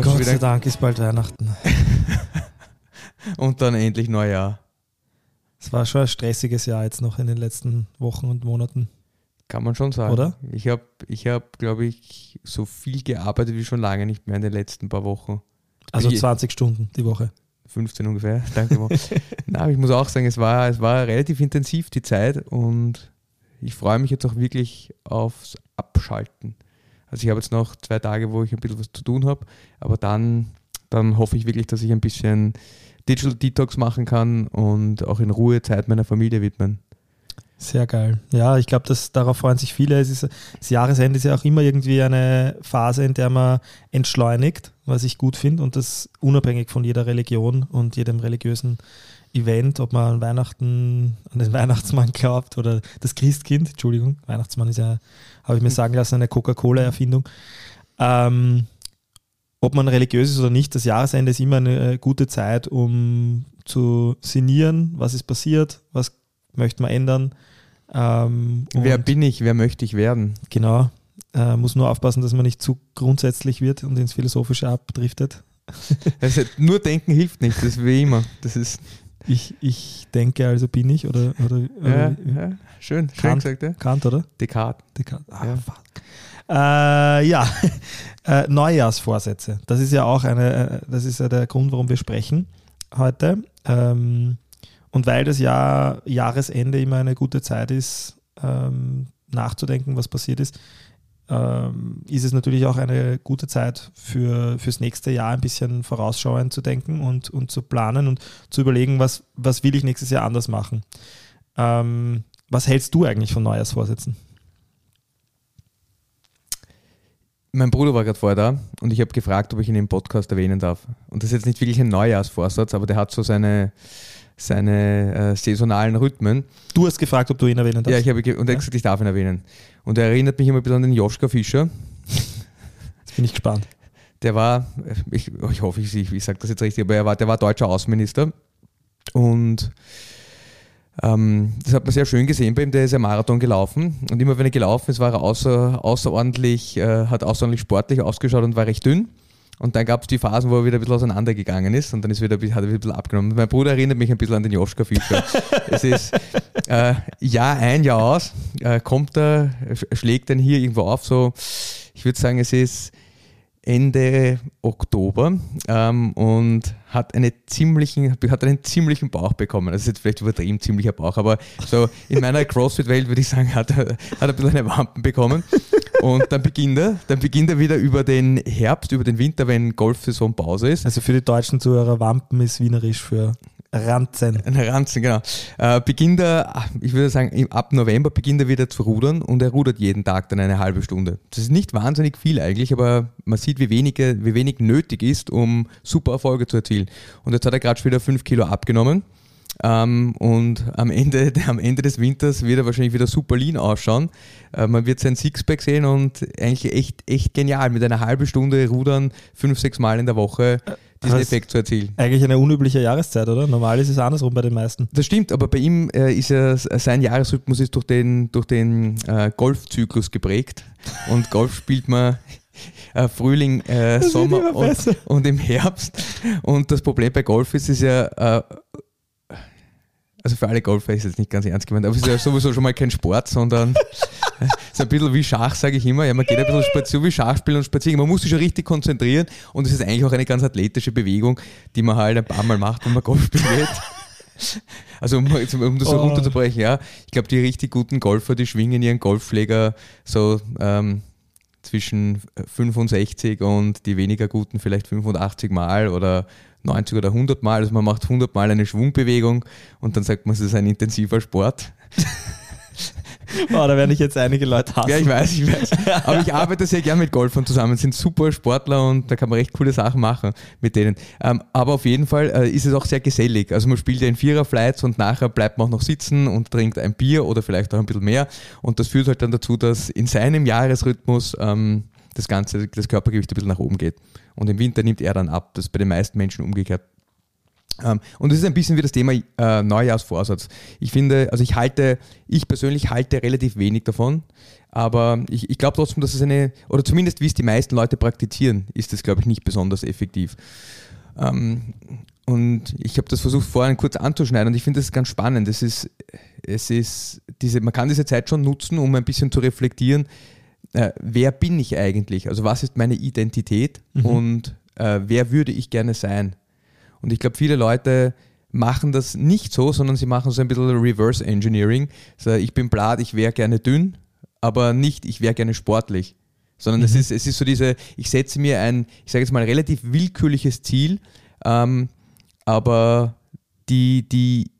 Gott wieder sei Dank ist bald Weihnachten. und dann endlich Neujahr. Es war schon ein stressiges Jahr jetzt noch in den letzten Wochen und Monaten. Kann man schon sagen. Oder? Ich habe, ich hab, glaube ich, so viel gearbeitet wie schon lange nicht mehr in den letzten paar Wochen. Also Wie- 20 Stunden die Woche. 15 ungefähr. Danke. Na, ich muss auch sagen, es war, es war relativ intensiv die Zeit und ich freue mich jetzt auch wirklich aufs Abschalten. Also ich habe jetzt noch zwei Tage, wo ich ein bisschen was zu tun habe, aber dann, dann hoffe ich wirklich, dass ich ein bisschen Digital Detox machen kann und auch in Ruhe Zeit meiner Familie widmen. Sehr geil. Ja, ich glaube, darauf freuen sich viele. Es ist, das Jahresende ist ja auch immer irgendwie eine Phase, in der man entschleunigt, was ich gut finde und das unabhängig von jeder Religion und jedem religiösen Event, ob man an Weihnachten, an den Weihnachtsmann glaubt oder das Christkind, Entschuldigung, Weihnachtsmann ist ja, habe ich mir sagen lassen, eine Coca-Cola-Erfindung. Ähm, ob man religiös ist oder nicht, das Jahresende ist immer eine äh, gute Zeit, um zu sinnieren, was ist passiert, was möchte man ändern. Ähm, Wer bin ich? Wer möchte ich werden? genau, äh, muss nur aufpassen, dass man nicht zu grundsätzlich wird und ins Philosophische abdriftet. Also nur denken hilft nicht, das ist wie immer. Das ist Ich, ich denke, also bin ich oder, oder, ja, oder ja, schön, schön Kant. gesagt, ja. Kant, oder? Descartes. Descartes. Ah, Ja. fuck. Äh, ja, äh, Neujahrsvorsätze. Das ist ja auch eine, äh, das ist ja der Grund, warum wir sprechen heute. Ähm, und weil das Jahr Jahresende immer eine gute Zeit ist, ähm, nachzudenken, was passiert ist, ähm, ist es natürlich auch eine gute Zeit für fürs nächste Jahr ein bisschen vorausschauend zu denken und, und zu planen und zu überlegen, was, was will ich nächstes Jahr anders machen. Ähm, was hältst du eigentlich von Neujahrsvorsätzen? Mein Bruder war gerade vorher da und ich habe gefragt, ob ich ihn im Podcast erwähnen darf. Und das ist jetzt nicht wirklich ein Neujahrsvorsatz, aber der hat so seine, seine äh, saisonalen Rhythmen. Du hast gefragt, ob du ihn erwähnen darfst. Ja, ich habe und er hat gesagt, ich darf ihn erwähnen. Und er erinnert mich immer ein bisschen an den Joschka Fischer. Jetzt bin ich gespannt. Der war, ich, ich hoffe, ich, ich sage das jetzt richtig, aber er war, der war deutscher Außenminister. Und ähm, das hat man sehr schön gesehen bei ihm, der ist ja Marathon gelaufen. Und immer wenn er gelaufen ist, war er außer, außerordentlich, äh, hat außerordentlich sportlich ausgeschaut und war recht dünn. Und dann gab es die Phasen, wo er wieder ein bisschen auseinandergegangen ist und dann ist wieder, hat er wieder ein bisschen abgenommen. Mein Bruder erinnert mich ein bisschen an den Joschka Fischer. es ist äh, Jahr ein, Jahr aus, äh, kommt er, sch- schlägt dann hier irgendwo auf, so, ich würde sagen, es ist Ende Oktober ähm, und hat, eine ziemlichen, hat einen ziemlichen Bauch bekommen. Das ist jetzt vielleicht übertrieben ziemlicher Bauch, aber so in meiner CrossFit-Welt würde ich sagen, hat er, hat er ein bisschen eine Wampen bekommen. Und dann beginnt er, dann beginnt er wieder über den Herbst, über den Winter, wenn Golfsaison Pause ist. Also für die deutschen Zuhörer, Wampen ist wienerisch für Ranzen. Ein Ranzen, genau. Äh, beginnt er, ich würde sagen, im- ab November beginnt er wieder zu rudern und er rudert jeden Tag dann eine halbe Stunde. Das ist nicht wahnsinnig viel eigentlich, aber man sieht, wie, wenige, wie wenig nötig ist, um super Erfolge zu erzielen. Und jetzt hat er gerade schon wieder 5 Kilo abgenommen. Ähm, und am Ende, am Ende des Winters wird er wahrscheinlich wieder super lean ausschauen. Äh, man wird sein Sixpack sehen und eigentlich echt, echt genial. Mit einer halben Stunde Rudern, fünf, sechs Mal in der Woche diesen das- Effekt zu erzielen. Eigentlich eine unübliche Jahreszeit, oder? Normal ist es andersrum bei den meisten. Das stimmt, aber bei ihm äh, ist ja sein Jahresrhythmus ist durch den, durch den äh, Golfzyklus geprägt. Und Golf spielt man äh, Frühling, äh, Sommer und, und im Herbst. Und das Problem bei Golf ist, ist ja, äh, also für alle Golfer ist es jetzt nicht ganz ernst gemeint, aber es ist ja sowieso schon mal kein Sport, sondern es ist ein bisschen wie Schach, sage ich immer. Ja, man geht ein bisschen spazieren, wie Schachspielen und spazieren. Man muss sich schon richtig konzentrieren und es ist eigentlich auch eine ganz athletische Bewegung, die man halt ein paar Mal macht, wenn man Golf spielt. Also um, um das so Oh. runterzubrechen, ja. Ich glaube, die richtig guten Golfer, die schwingen ihren Golfschläger so ähm, zwischen 65 und die weniger guten vielleicht 85 Mal oder 90 oder 100 Mal. Also man macht 100 Mal eine Schwungbewegung und dann sagt man, es ist ein intensiver Sport. Boah, da werden ich jetzt einige Leute hassen. Ja, ich weiß, ich weiß. Aber ich arbeite sehr gern mit Golfern zusammen. Sind super Sportler und da kann man recht coole Sachen machen mit denen. Ähm, aber auf jeden Fall äh, ist es auch sehr gesellig. Also man spielt ja in Viererflights und nachher bleibt man auch noch sitzen und trinkt ein Bier oder vielleicht auch ein bisschen mehr. Und das führt halt dann dazu, dass in seinem Jahresrhythmus ähm, das Ganze, das Körpergewicht ein bisschen nach oben geht. Und im Winter nimmt er dann ab. Das ist bei den meisten Menschen umgekehrt. Ähm, und es ist ein bisschen wie das Thema äh, Neujahrsvorsatz. Ich finde, also ich halte, ich persönlich halte relativ wenig davon, aber ich, ich glaube trotzdem, dass es eine, oder zumindest wie es die meisten Leute praktizieren, ist es, glaube ich, nicht besonders effektiv. Ähm, und ich habe das versucht vorhin kurz anzuschneiden und ich finde das ganz spannend. Es ist, es ist diese, man kann diese Zeit schon nutzen, um ein bisschen zu reflektieren, äh, wer bin ich eigentlich? Also was ist meine Identität Mhm. und äh, wer würde ich gerne sein? Und ich glaube, viele Leute machen das nicht so, sondern sie machen so ein bisschen Reverse Engineering. So, ich bin blatt, ich wäre gerne dünn, aber nicht, ich wäre gerne sportlich. Sondern es, ist, es ist so diese, ich setze mir ein, ich sage jetzt mal, relativ willkürliches Ziel, ähm, aber die, die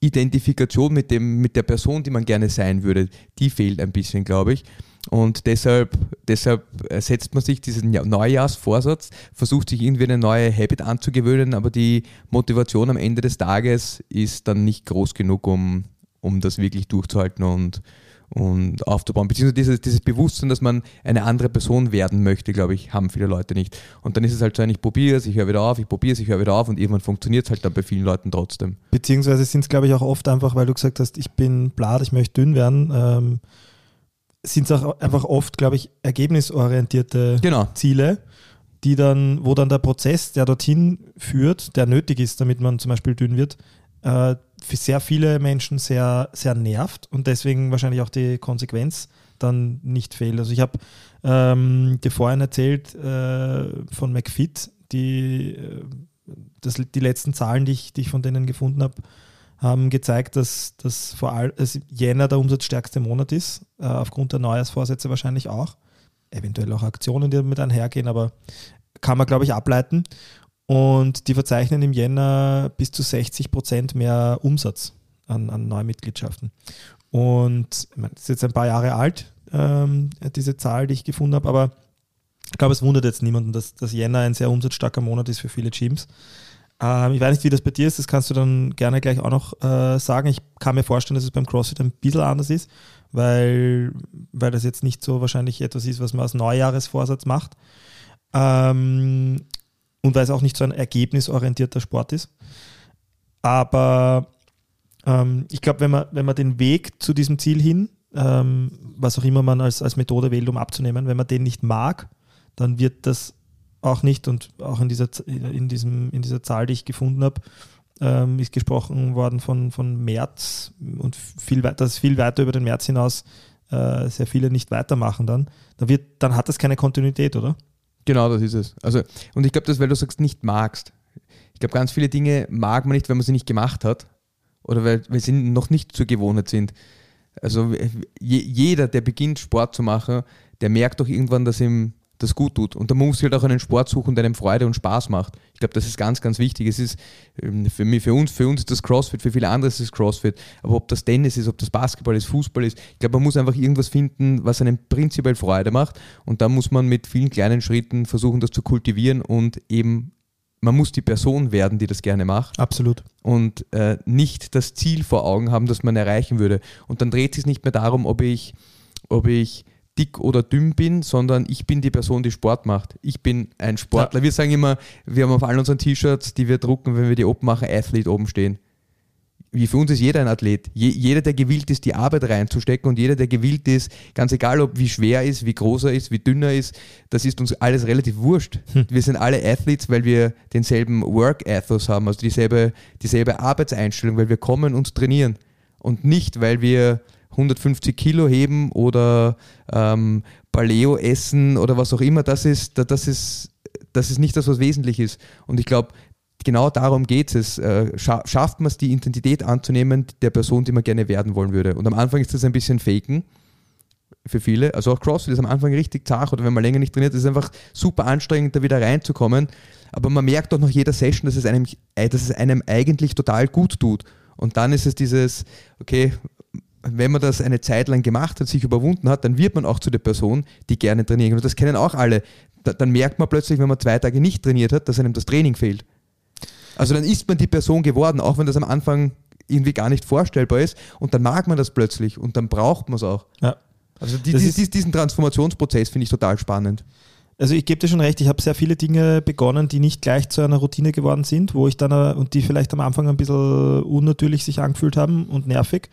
Identifikation mit, dem, mit der Person, die man gerne sein würde, die fehlt ein bisschen, glaube ich. Und deshalb, deshalb äh, setzt man sich diesen Ja- Neujahrsvorsatz, versucht sich irgendwie eine neue Habit anzugewöhnen, aber die Motivation am Ende des Tages ist dann nicht groß genug, um, um das wirklich durchzuhalten und, und aufzubauen. Beziehungsweise dieses, dieses Bewusstsein, dass man eine andere Person werden möchte, glaube ich, haben viele Leute nicht. Und dann ist es halt so ich probiere es, ich höre wieder auf, ich probiere es, ich höre wieder auf und irgendwann funktioniert es halt dann bei vielen Leuten trotzdem. Beziehungsweise sind es, glaube ich, auch oft einfach, weil du gesagt hast, ich bin blatt, ich möchte dünn werden, ähm, sind es auch einfach oft, glaube ich, ergebnisorientierte Genau. Ziele, die dann, wo dann der Prozess, der dorthin führt, der nötig ist, damit man zum Beispiel dünn wird, äh, für sehr viele Menschen sehr, sehr nervt und deswegen wahrscheinlich auch die Konsequenz dann nicht fehlt. Also ich habe ähm, dir vorhin erzählt äh, von McFit, die, äh, das, die letzten Zahlen, die ich, die ich von denen gefunden habe, haben gezeigt, dass, dass vor allem dass Jänner der umsatzstärkste Monat ist, äh, aufgrund der Neujahrsvorsätze wahrscheinlich auch. Eventuell auch Aktionen, die damit einhergehen, aber kann man, glaube ich, ableiten. Und die verzeichnen im Jänner bis zu 60 Prozent mehr Umsatz an, an Neumitgliedschaften. Und ich meine, das ist jetzt ein paar Jahre alt, ähm, diese Zahl, die ich gefunden habe, aber ich glaube, es wundert jetzt niemanden, dass, dass Jänner ein sehr umsatzstarker Monat ist für viele Gyms. Ähm, ich weiß nicht, wie das bei dir ist, das kannst du dann gerne gleich auch noch äh, sagen. Ich kann mir vorstellen, dass es beim CrossFit ein bisschen anders ist, weil, weil das jetzt nicht so wahrscheinlich etwas ist, was man als Neujahresvorsatz macht. Ähm, und weil es auch nicht so ein ergebnisorientierter Sport ist. Aber ähm, ich glaube, wenn man, wenn man den Weg zu diesem Ziel hin, ähm, was auch immer man als, als Methode wählt, um abzunehmen, wenn man den nicht mag, dann wird das auch nicht und auch in dieser, in diesem, in dieser Zahl, die ich gefunden habe, ähm, ist gesprochen worden von, von März und viel dass viel weiter über den März hinaus äh, sehr viele nicht weitermachen dann. Da wird, dann hat das keine Kontinuität, oder? Genau, das ist es. Also, und ich glaube, das, weil du sagst, nicht magst. Ich glaube, ganz viele Dinge mag man nicht, wenn man sie nicht gemacht hat oder weil, weil sie noch nicht zur Gewohnheit sind. Also je, jeder, der beginnt Sport zu machen, der merkt doch irgendwann, dass ihm das gut tut. Und da muss halt auch einen Sport suchen, der einem Freude und Spaß macht. Ich glaube, das ist ganz, ganz wichtig. Es ist ähm, für, mich, für, uns, für uns ist das CrossFit, für viele andere ist es CrossFit. Aber ob das Tennis ist, ob das Basketball ist, Fußball ist, ich glaube, man muss einfach irgendwas finden, was einem prinzipiell Freude macht. Und da muss man mit vielen kleinen Schritten versuchen, das zu kultivieren und eben, man muss die Person werden, die das gerne macht Absolut. und äh, nicht das Ziel vor Augen haben, das man erreichen würde. Und dann dreht es sich nicht mehr darum, ob ich, ob ich dick oder dünn bin, sondern ich bin die Person, die Sport macht. Ich bin ein Sportler. Wir sagen immer, wir haben auf allen unseren T-Shirts, die wir drucken, wenn wir die Open machen, Athlete oben stehen. Wie für uns ist jeder ein Athlet. Je, jeder, der gewillt ist, die Arbeit reinzustecken und jeder, der gewillt ist, ganz egal, ob wie schwer er ist, wie groß er ist, wie dünn er ist, das ist uns alles relativ wurscht. Wir sind alle Athletes, weil wir denselben Work-Ethos haben, also dieselbe, dieselbe Arbeitseinstellung, weil wir kommen und trainieren. Und nicht, weil wir 150 Kilo heben oder ähm, Paleo essen oder was auch immer. Das ist, das ist, das ist nicht das, was wesentlich ist. Und ich glaube, genau darum geht es. Äh, scha schafft man es, die Identität anzunehmen der Person, die man gerne werden wollen würde. Und am Anfang ist das ein bisschen faken für viele. Also auch CrossFit ist am Anfang richtig zart oder wenn man länger nicht trainiert, ist es einfach super anstrengend, da wieder reinzukommen. Aber man merkt doch nach jeder Session, dass es einem, äh, dass es einem eigentlich total gut tut. Und dann ist es dieses, okay, wenn man das eine Zeit lang gemacht hat, sich überwunden hat, dann wird man auch zu der Person, die gerne trainieren kann. Und das kennen auch alle. Da, dann merkt man plötzlich, wenn man zwei Tage nicht trainiert hat, dass einem das Training fehlt. Also dann ist man die Person geworden, auch wenn das am Anfang irgendwie gar nicht vorstellbar ist. Und dann mag man das plötzlich und dann braucht man es auch. Ja. Also die, die, dies- diesen Transformationsprozess finde ich total spannend. Also ich gebe dir schon recht, ich habe sehr viele Dinge begonnen, die nicht gleich zu einer Routine geworden sind, wo ich dann äh, und die vielleicht am Anfang ein bisschen unnatürlich sich angefühlt haben und nervig,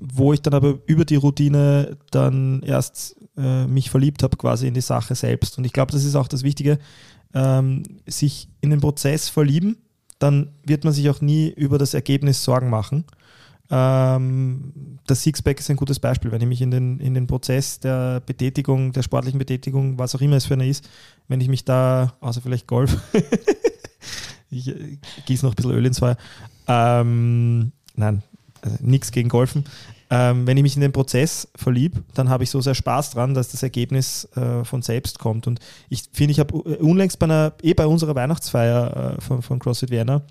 wo ich dann aber über die Routine dann erst äh, mich verliebt habe quasi in die Sache selbst. Und ich glaube, das ist auch das Wichtige, ähm, sich in den Prozess verlieben, dann wird man sich auch nie über das Ergebnis Sorgen machen. Ähm, das Sixpack ist ein gutes Beispiel, wenn ich mich in den, in den Prozess der Betätigung, der sportlichen Betätigung, was auch immer es für eine ist, wenn ich mich da, außer vielleicht Golf, ich gieße noch ein bisschen Öl ins Feuer, ähm, nein, also nichts gegen Golfen. Ähm, wenn ich mich in den Prozess verlieb, dann habe ich so sehr Spaß dran, dass das Ergebnis äh, von selbst kommt. Und ich finde, ich habe unlängst bei einer, eh bei unserer Weihnachtsfeier äh, von, von CrossFit Vienna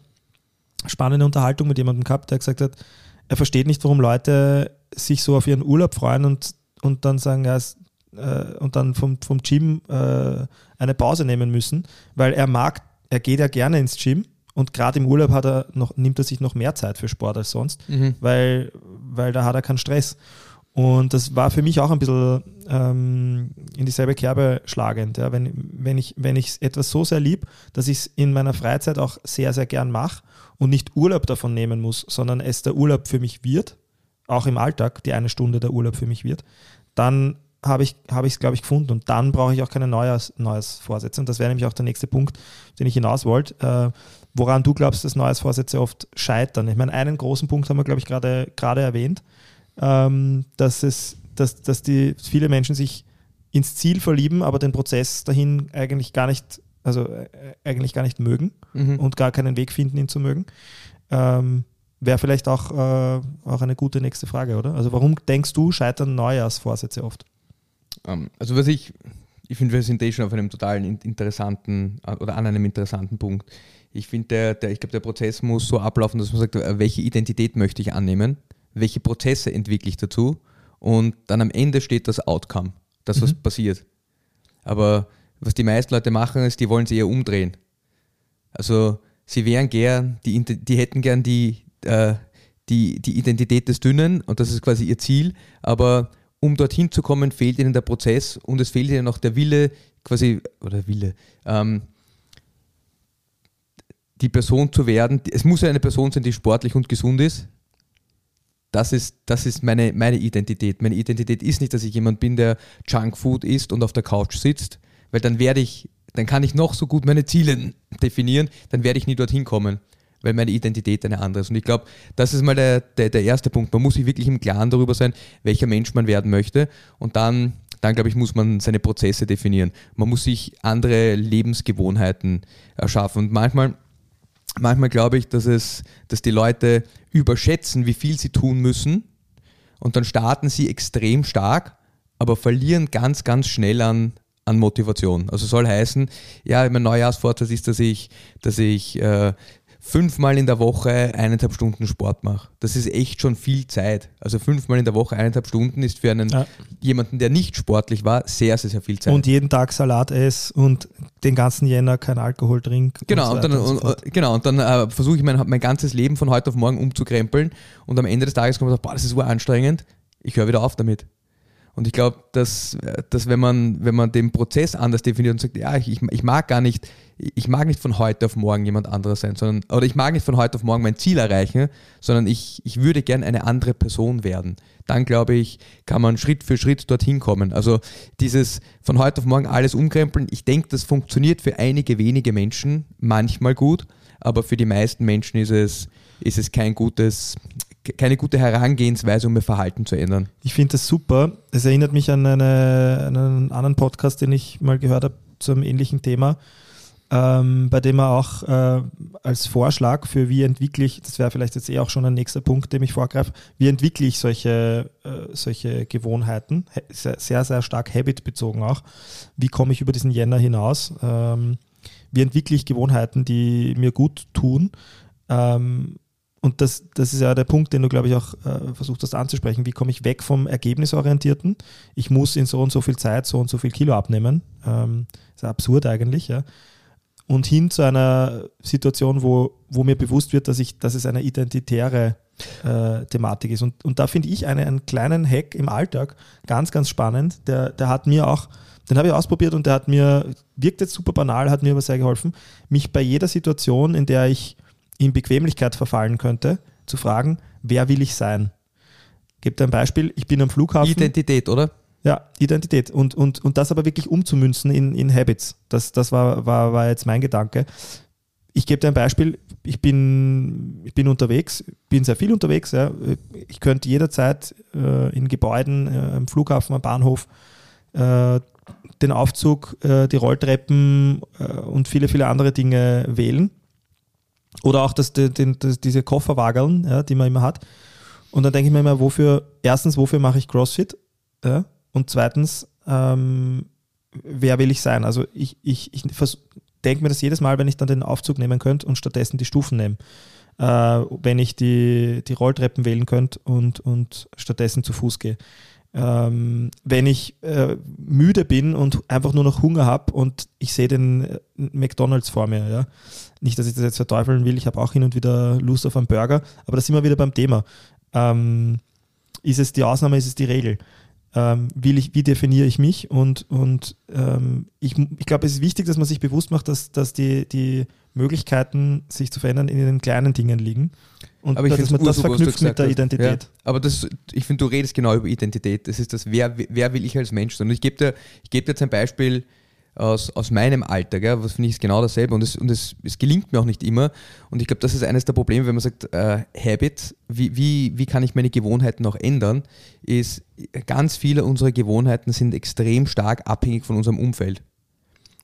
spannende Unterhaltung mit jemandem gehabt, der gesagt hat, er versteht nicht, warum Leute sich so auf ihren Urlaub freuen und, und dann sagen, ja, es, äh, und dann vom, vom Gym äh, eine Pause nehmen müssen, weil er mag, er geht ja gerne ins Gym und gerade im Urlaub hat er noch, nimmt er sich noch mehr Zeit für Sport als sonst, weil, weil da hat er keinen Stress. Und das war für mich auch ein bisschen ähm, in dieselbe Kerbe schlagend. Ja. Wenn, wenn ich wenn ich etwas so sehr lieb, dass ich es in meiner Freizeit auch sehr, sehr gern mache und nicht Urlaub davon nehmen muss, sondern es der Urlaub für mich wird, auch im Alltag die eine Stunde der Urlaub für mich wird, dann habe ich es, es, glaube ich, gefunden. Und dann brauche ich auch keine Neujahrs, Neujahrsvorsätze. Und das wäre nämlich auch der nächste Punkt, den ich hinaus wollte. Äh, woran du glaubst, dass Neujahrsvorsätze oft scheitern. Ich meine, einen großen Punkt haben wir, glaube ich, gerade gerade erwähnt, ähm, dass, es, dass, dass die, viele Menschen sich ins Ziel verlieben, aber den Prozess dahin eigentlich gar nicht, also äh, eigentlich gar nicht mögen Mhm. und gar keinen Weg finden, ihn zu mögen. Ähm, Wäre vielleicht auch, äh, auch eine gute nächste Frage, oder? Also warum denkst du, scheitern Neujahrsvorsätze oft? Ähm, Also was ich, ich finde, wir sind eh schon auf einem totalen in- interessanten äh, oder an einem interessanten Punkt. Ich finde, der, der, ich glaube, der Prozess muss so ablaufen, dass man sagt, äh, welche Identität möchte ich annehmen, welche Prozesse entwickle ich dazu und dann am Ende steht das Outcome, das, was passiert. Aber was die meisten Leute machen, ist, die wollen es eher umdrehen. Also sie wären gern, die, die hätten gern die, äh, die, die Identität des Dünnen und das ist quasi ihr Ziel, aber um dorthin zu kommen, fehlt ihnen der Prozess und es fehlt ihnen auch der Wille, quasi, oder Wille, ähm, die Person zu werden. Es muss ja eine Person sein, die sportlich und gesund ist. Das ist, das ist meine, meine Identität. Meine Identität ist nicht, dass ich jemand bin, der Junkfood isst und auf der Couch sitzt, weil dann werde ich, dann kann ich noch so gut meine Ziele definieren, dann werde ich nie dorthin kommen, weil meine Identität eine andere ist. Und ich glaube, das ist mal der, der, der erste Punkt. Man muss sich wirklich im Klaren darüber sein, welcher Mensch man werden möchte. Und dann, dann glaube ich, muss man seine Prozesse definieren. Man muss sich andere Lebensgewohnheiten erschaffen. Und manchmal, manchmal glaube ich, dass es, dass die Leute überschätzen, wie viel sie tun müssen. Und dann starten sie extrem stark, aber verlieren ganz, ganz schnell an, an Motivation. Also soll heißen, ja, mein Neujahrsvorsatz ist, dass ich, dass ich äh, fünfmal in der Woche eineinhalb Stunden Sport mache. Das ist echt schon viel Zeit. Also fünfmal in der Woche eineinhalb Stunden ist für einen Ja. jemanden, der nicht sportlich war, sehr, sehr, sehr viel Zeit. Und jeden Tag Salat ess und den ganzen Jänner kein Alkohol trink. Genau, und, und so dann, weiter und so und, genau, und dann äh, versuche ich mein, mein ganzes Leben von heute auf morgen umzukrempeln und am Ende des Tages kommt man boah, das ist anstrengend, ich höre wieder auf damit. Und ich glaube, dass, dass wenn, man, wenn man den Prozess anders definiert und sagt, ja, ich, ich- ich mag gar nicht, ich mag nicht von heute auf morgen jemand anderes sein, sondern, oder ich mag nicht von heute auf morgen mein Ziel erreichen, sondern ich, ich würde gern eine andere Person werden. Dann glaube ich, kann man Schritt für Schritt dorthin kommen. Also dieses von heute auf morgen alles umkrempeln, ich denke, das funktioniert für einige wenige Menschen manchmal gut, aber für die meisten Menschen ist es, ist es kein gutes, keine gute Herangehensweise, um ihr Verhalten zu ändern. Ich finde das super. Es erinnert mich an, eine, an einen anderen Podcast, den ich mal gehört habe zu einem ähnlichen Thema, ähm, bei dem er auch äh, als Vorschlag für wie entwickle ich, das wäre vielleicht jetzt eh auch schon ein nächster Punkt, dem ich vorgreife, wie entwickle ich solche, äh, solche Gewohnheiten, He- sehr, sehr, sehr stark habitbezogen auch. Wie komme ich über diesen Jänner hinaus? Ähm, wie entwickle ich Gewohnheiten, die mir gut tun? Ähm, und das, das ist ja der Punkt, den du, glaube ich, auch äh, versucht hast anzusprechen. Wie komme ich weg vom Ergebnisorientierten? Ich muss in so und so viel Zeit so und so viel Kilo abnehmen. Ähm, ist ja absurd eigentlich, ja. Und hin zu einer Situation, wo, wo mir bewusst wird, dass, ich, dass es eine identitäre äh, Thematik ist. Und, und da finde ich eine, einen kleinen Hack im Alltag ganz, ganz spannend. Der, der hat mir auch, den habe ich ausprobiert und der hat mir, wirkt jetzt super banal, hat mir aber sehr geholfen, mich bei jeder Situation, in der ich in Bequemlichkeit verfallen könnte, zu fragen, wer will ich sein? Gebe dir ein Beispiel, ich bin am Flughafen. Identität, oder? Ja, Identität. Und, und, und das aber wirklich umzumünzen in, in Habits. Das, das war, war, war jetzt mein Gedanke. Ich gebe dir ein Beispiel. Ich bin, ich bin unterwegs, bin sehr viel unterwegs. Ja. Ich könnte jederzeit äh, in Gebäuden, äh, am Flughafen, am Bahnhof, äh, den Aufzug, äh, die Rolltreppen äh, und viele, viele andere Dinge wählen. Oder auch das, den, das, diese Kofferwageln, ja, die man immer hat. Und dann denke ich mir immer, wofür, erstens, wofür mache ich CrossFit? Ja? Und zweitens, ähm, wer will ich sein? Also ich, ich, ich denke mir das jedes Mal, wenn ich dann den Aufzug nehmen könnte und stattdessen die Stufen nehme. Äh, wenn ich die, die Rolltreppen wählen könnte und, und stattdessen zu Fuß gehe. Ähm, wenn ich äh, müde bin und einfach nur noch Hunger habe und ich sehe den äh, McDonalds vor mir, ja. Nicht, dass ich das jetzt verteufeln will, ich habe auch hin und wieder Lust auf einen Burger, aber da sind wir wieder beim Thema. Ähm, ist es die Ausnahme, ist es die Regel? Ähm, will ich, wie definiere ich mich? Und, und ähm, ich, ich glaube, es ist wichtig, dass man sich bewusst macht, dass, dass die, die Möglichkeiten, sich zu verändern, in den kleinen Dingen liegen. Und Aber ich dass man das verknüpft mit der hast. Identität. Ja. Aber das, ich finde, du redest genau über Identität. Das ist das, wer, wer will ich als Mensch sein? Und ich gebe dir, ich geb dir jetzt ein Beispiel aus, aus meinem Alter, gell? was finde ich ist genau dasselbe und, es, und es, es gelingt mir auch nicht immer. Und ich glaube, das ist eines der Probleme, wenn man sagt, äh, Habit, wie, wie, wie kann ich meine Gewohnheiten auch ändern, ist, ganz viele unserer Gewohnheiten sind extrem stark abhängig von unserem Umfeld.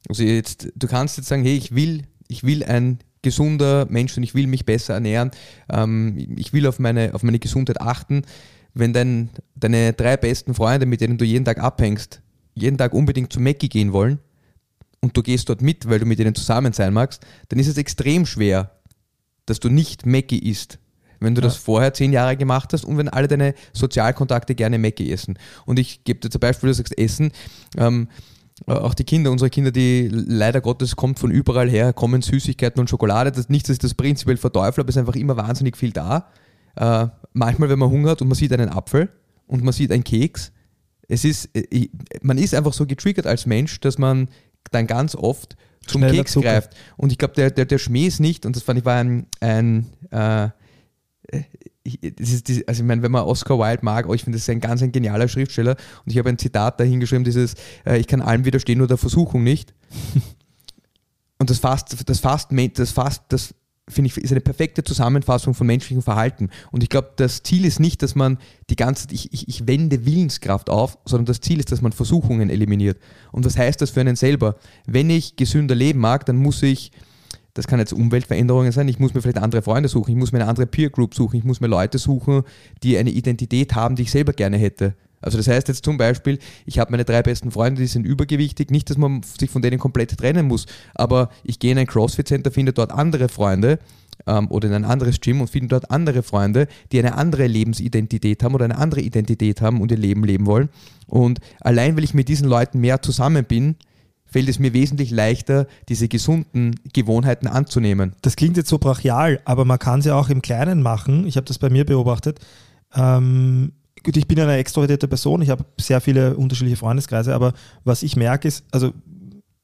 Also jetzt, du kannst jetzt sagen, hey, ich will, ich will ein gesunder Mensch und ich will mich besser ernähren, ähm, ich will auf meine, auf meine Gesundheit achten. Wenn dein, deine drei besten Freunde, mit denen du jeden Tag abhängst, jeden Tag unbedingt zu Mackie gehen wollen und du gehst dort mit, weil du mit ihnen zusammen sein magst, dann ist es extrem schwer, dass du nicht Mackie isst. Wenn du das vorher zehn Jahre gemacht hast und wenn alle deine Sozialkontakte gerne Mackie essen. Und ich gebe dir zum Beispiel, du sagst Essen, ähm, äh, auch die Kinder, unsere Kinder, die leider Gottes kommt von überall her, kommen Süßigkeiten und Schokolade. Das, nicht, dass ich das prinzipiell verteufle, aber es ist einfach immer wahnsinnig viel da. Äh, manchmal, wenn man Hunger hat und man sieht einen Apfel und man sieht einen Keks, es ist, äh, man ist einfach so getriggert als Mensch, dass man dann ganz oft zum Schneller Keks Zucker. greift. Und ich glaube, der, der, der Schmäh ist nicht, und das fand ich war ein, ein äh, ich, das ist die, also ich meine, wenn man Oscar Wilde mag, oh, ich finde, das ist ein ganz ein genialer Schriftsteller und ich habe ein Zitat dahin geschrieben, dieses, äh, ich kann allem widerstehen, nur der Versuchung nicht. und das fasst, das fasst, das fasst, das finde ich, ist eine perfekte Zusammenfassung von menschlichem Verhalten. Und ich glaube, das Ziel ist nicht, dass man die ganze Zeit, ich, ich, ich wende Willenskraft auf, sondern das Ziel ist, dass man Versuchungen eliminiert. Und was heißt das für einen selber? Wenn ich gesünder leben mag, dann muss ich das kann jetzt Umweltveränderungen sein. Ich muss mir vielleicht andere Freunde suchen, ich muss mir eine andere Peer Group suchen, ich muss mir Leute suchen, die eine Identität haben, die ich selber gerne hätte. Also das heißt jetzt zum Beispiel, ich habe meine drei besten Freunde, die sind übergewichtig, nicht, dass man sich von denen komplett trennen muss, aber ich gehe in ein CrossFit-Center, finde dort andere Freunde ähm, oder in ein anderes Gym und finde dort andere Freunde, die eine andere Lebensidentität haben oder eine andere Identität haben und ihr Leben leben wollen. Und allein, weil ich mit diesen Leuten mehr zusammen bin, fällt es mir wesentlich leichter, diese gesunden Gewohnheiten anzunehmen. Das klingt jetzt so brachial, aber man kann es ja auch im Kleinen machen. Ich habe das bei mir beobachtet. Ähm, gut, ich bin eine extrovertierte Person, ich habe sehr viele unterschiedliche Freundeskreise, aber was ich merke ist, also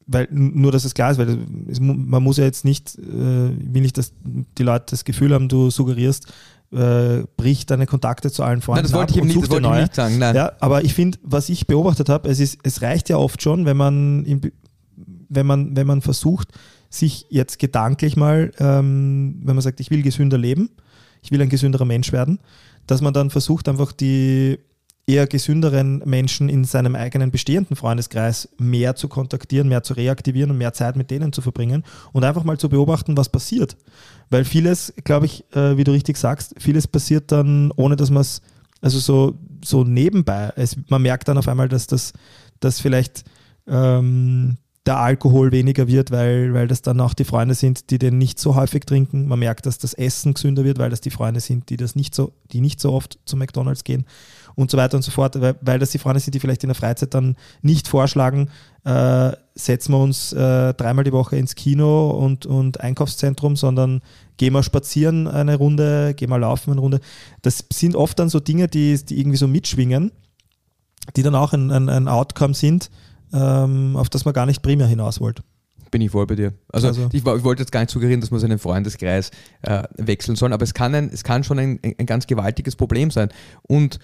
weil nur, dass es klar ist, weil es, man muss ja jetzt nicht, äh, will nicht, dass die Leute das Gefühl haben, du suggerierst, äh, brich deine Kontakte zu allen Freunden Nein, das wollte ab ich eben und nicht, das wollte ich neue. nicht sagen. Nein. Ja, aber ich finde, was ich beobachtet habe, es, ist, es reicht ja oft schon, wenn man, im, wenn man, wenn man versucht, sich jetzt gedanklich mal, ähm, wenn man sagt, ich will gesünder leben, ich will ein gesünderer Mensch werden, dass man dann versucht, einfach die eher gesünderen Menschen in seinem eigenen bestehenden Freundeskreis mehr zu kontaktieren, mehr zu reaktivieren und mehr Zeit mit denen zu verbringen und einfach mal zu beobachten, was passiert. Weil vieles, glaube ich, äh, wie du richtig sagst, vieles passiert dann, ohne dass man es, also so, so nebenbei, es, man merkt dann auf einmal, dass das dass vielleicht ähm, der Alkohol weniger wird, weil, weil das dann auch die Freunde sind, die den nicht so häufig trinken. Man merkt, dass das Essen gesünder wird, weil das die Freunde sind, die das nicht so, die nicht so oft zu McDonalds gehen und so weiter und so fort, weil, weil das die Freunde sind, die vielleicht in der Freizeit dann nicht vorschlagen, äh, setzen wir uns äh, dreimal die Woche ins Kino und, und Einkaufszentrum, sondern gehen wir spazieren eine Runde, gehen wir laufen eine Runde. Das sind oft dann so Dinge, die, die irgendwie so mitschwingen, die dann auch ein, ein, ein Outcome sind, ähm, auf das man gar nicht primär hinaus wollte. Bin ich voll bei dir. Also, Also- ich, ich wollte jetzt gar nicht suggerieren, dass man seinen Freundeskreis äh, wechseln soll, aber es kann, ein, es kann schon ein, ein ganz gewaltiges Problem sein. Und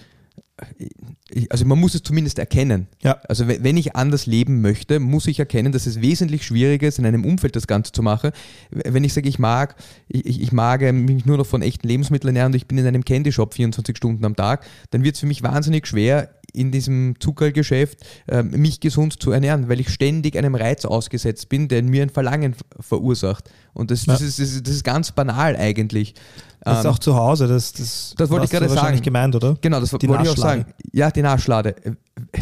äh, also man muss es zumindest erkennen. Ja. Also we- wenn ich anders leben möchte, muss ich erkennen, dass es wesentlich schwieriger ist, in einem Umfeld das Ganze zu machen. Wenn ich sage, ich mag, ich, ich ich mag äh, mich nur noch von echten Lebensmitteln ernähren und ich bin in einem Candy Shop 24 Stunden am Tag, dann wird es für mich wahnsinnig schwer, in diesem Zuckergeschäft äh, mich gesund zu ernähren, weil ich ständig einem Reiz ausgesetzt bin, der mir ein Verlangen verursacht. Und das, das, Ja. ist, das, ist, das ist ganz banal eigentlich. Das ist Ähm, auch zu Hause, das, das, Das wollte ich gerade wahrscheinlich sagen. gemeint, oder? Genau, das Die wollte ich auch sagen. Ja, die Naschlade.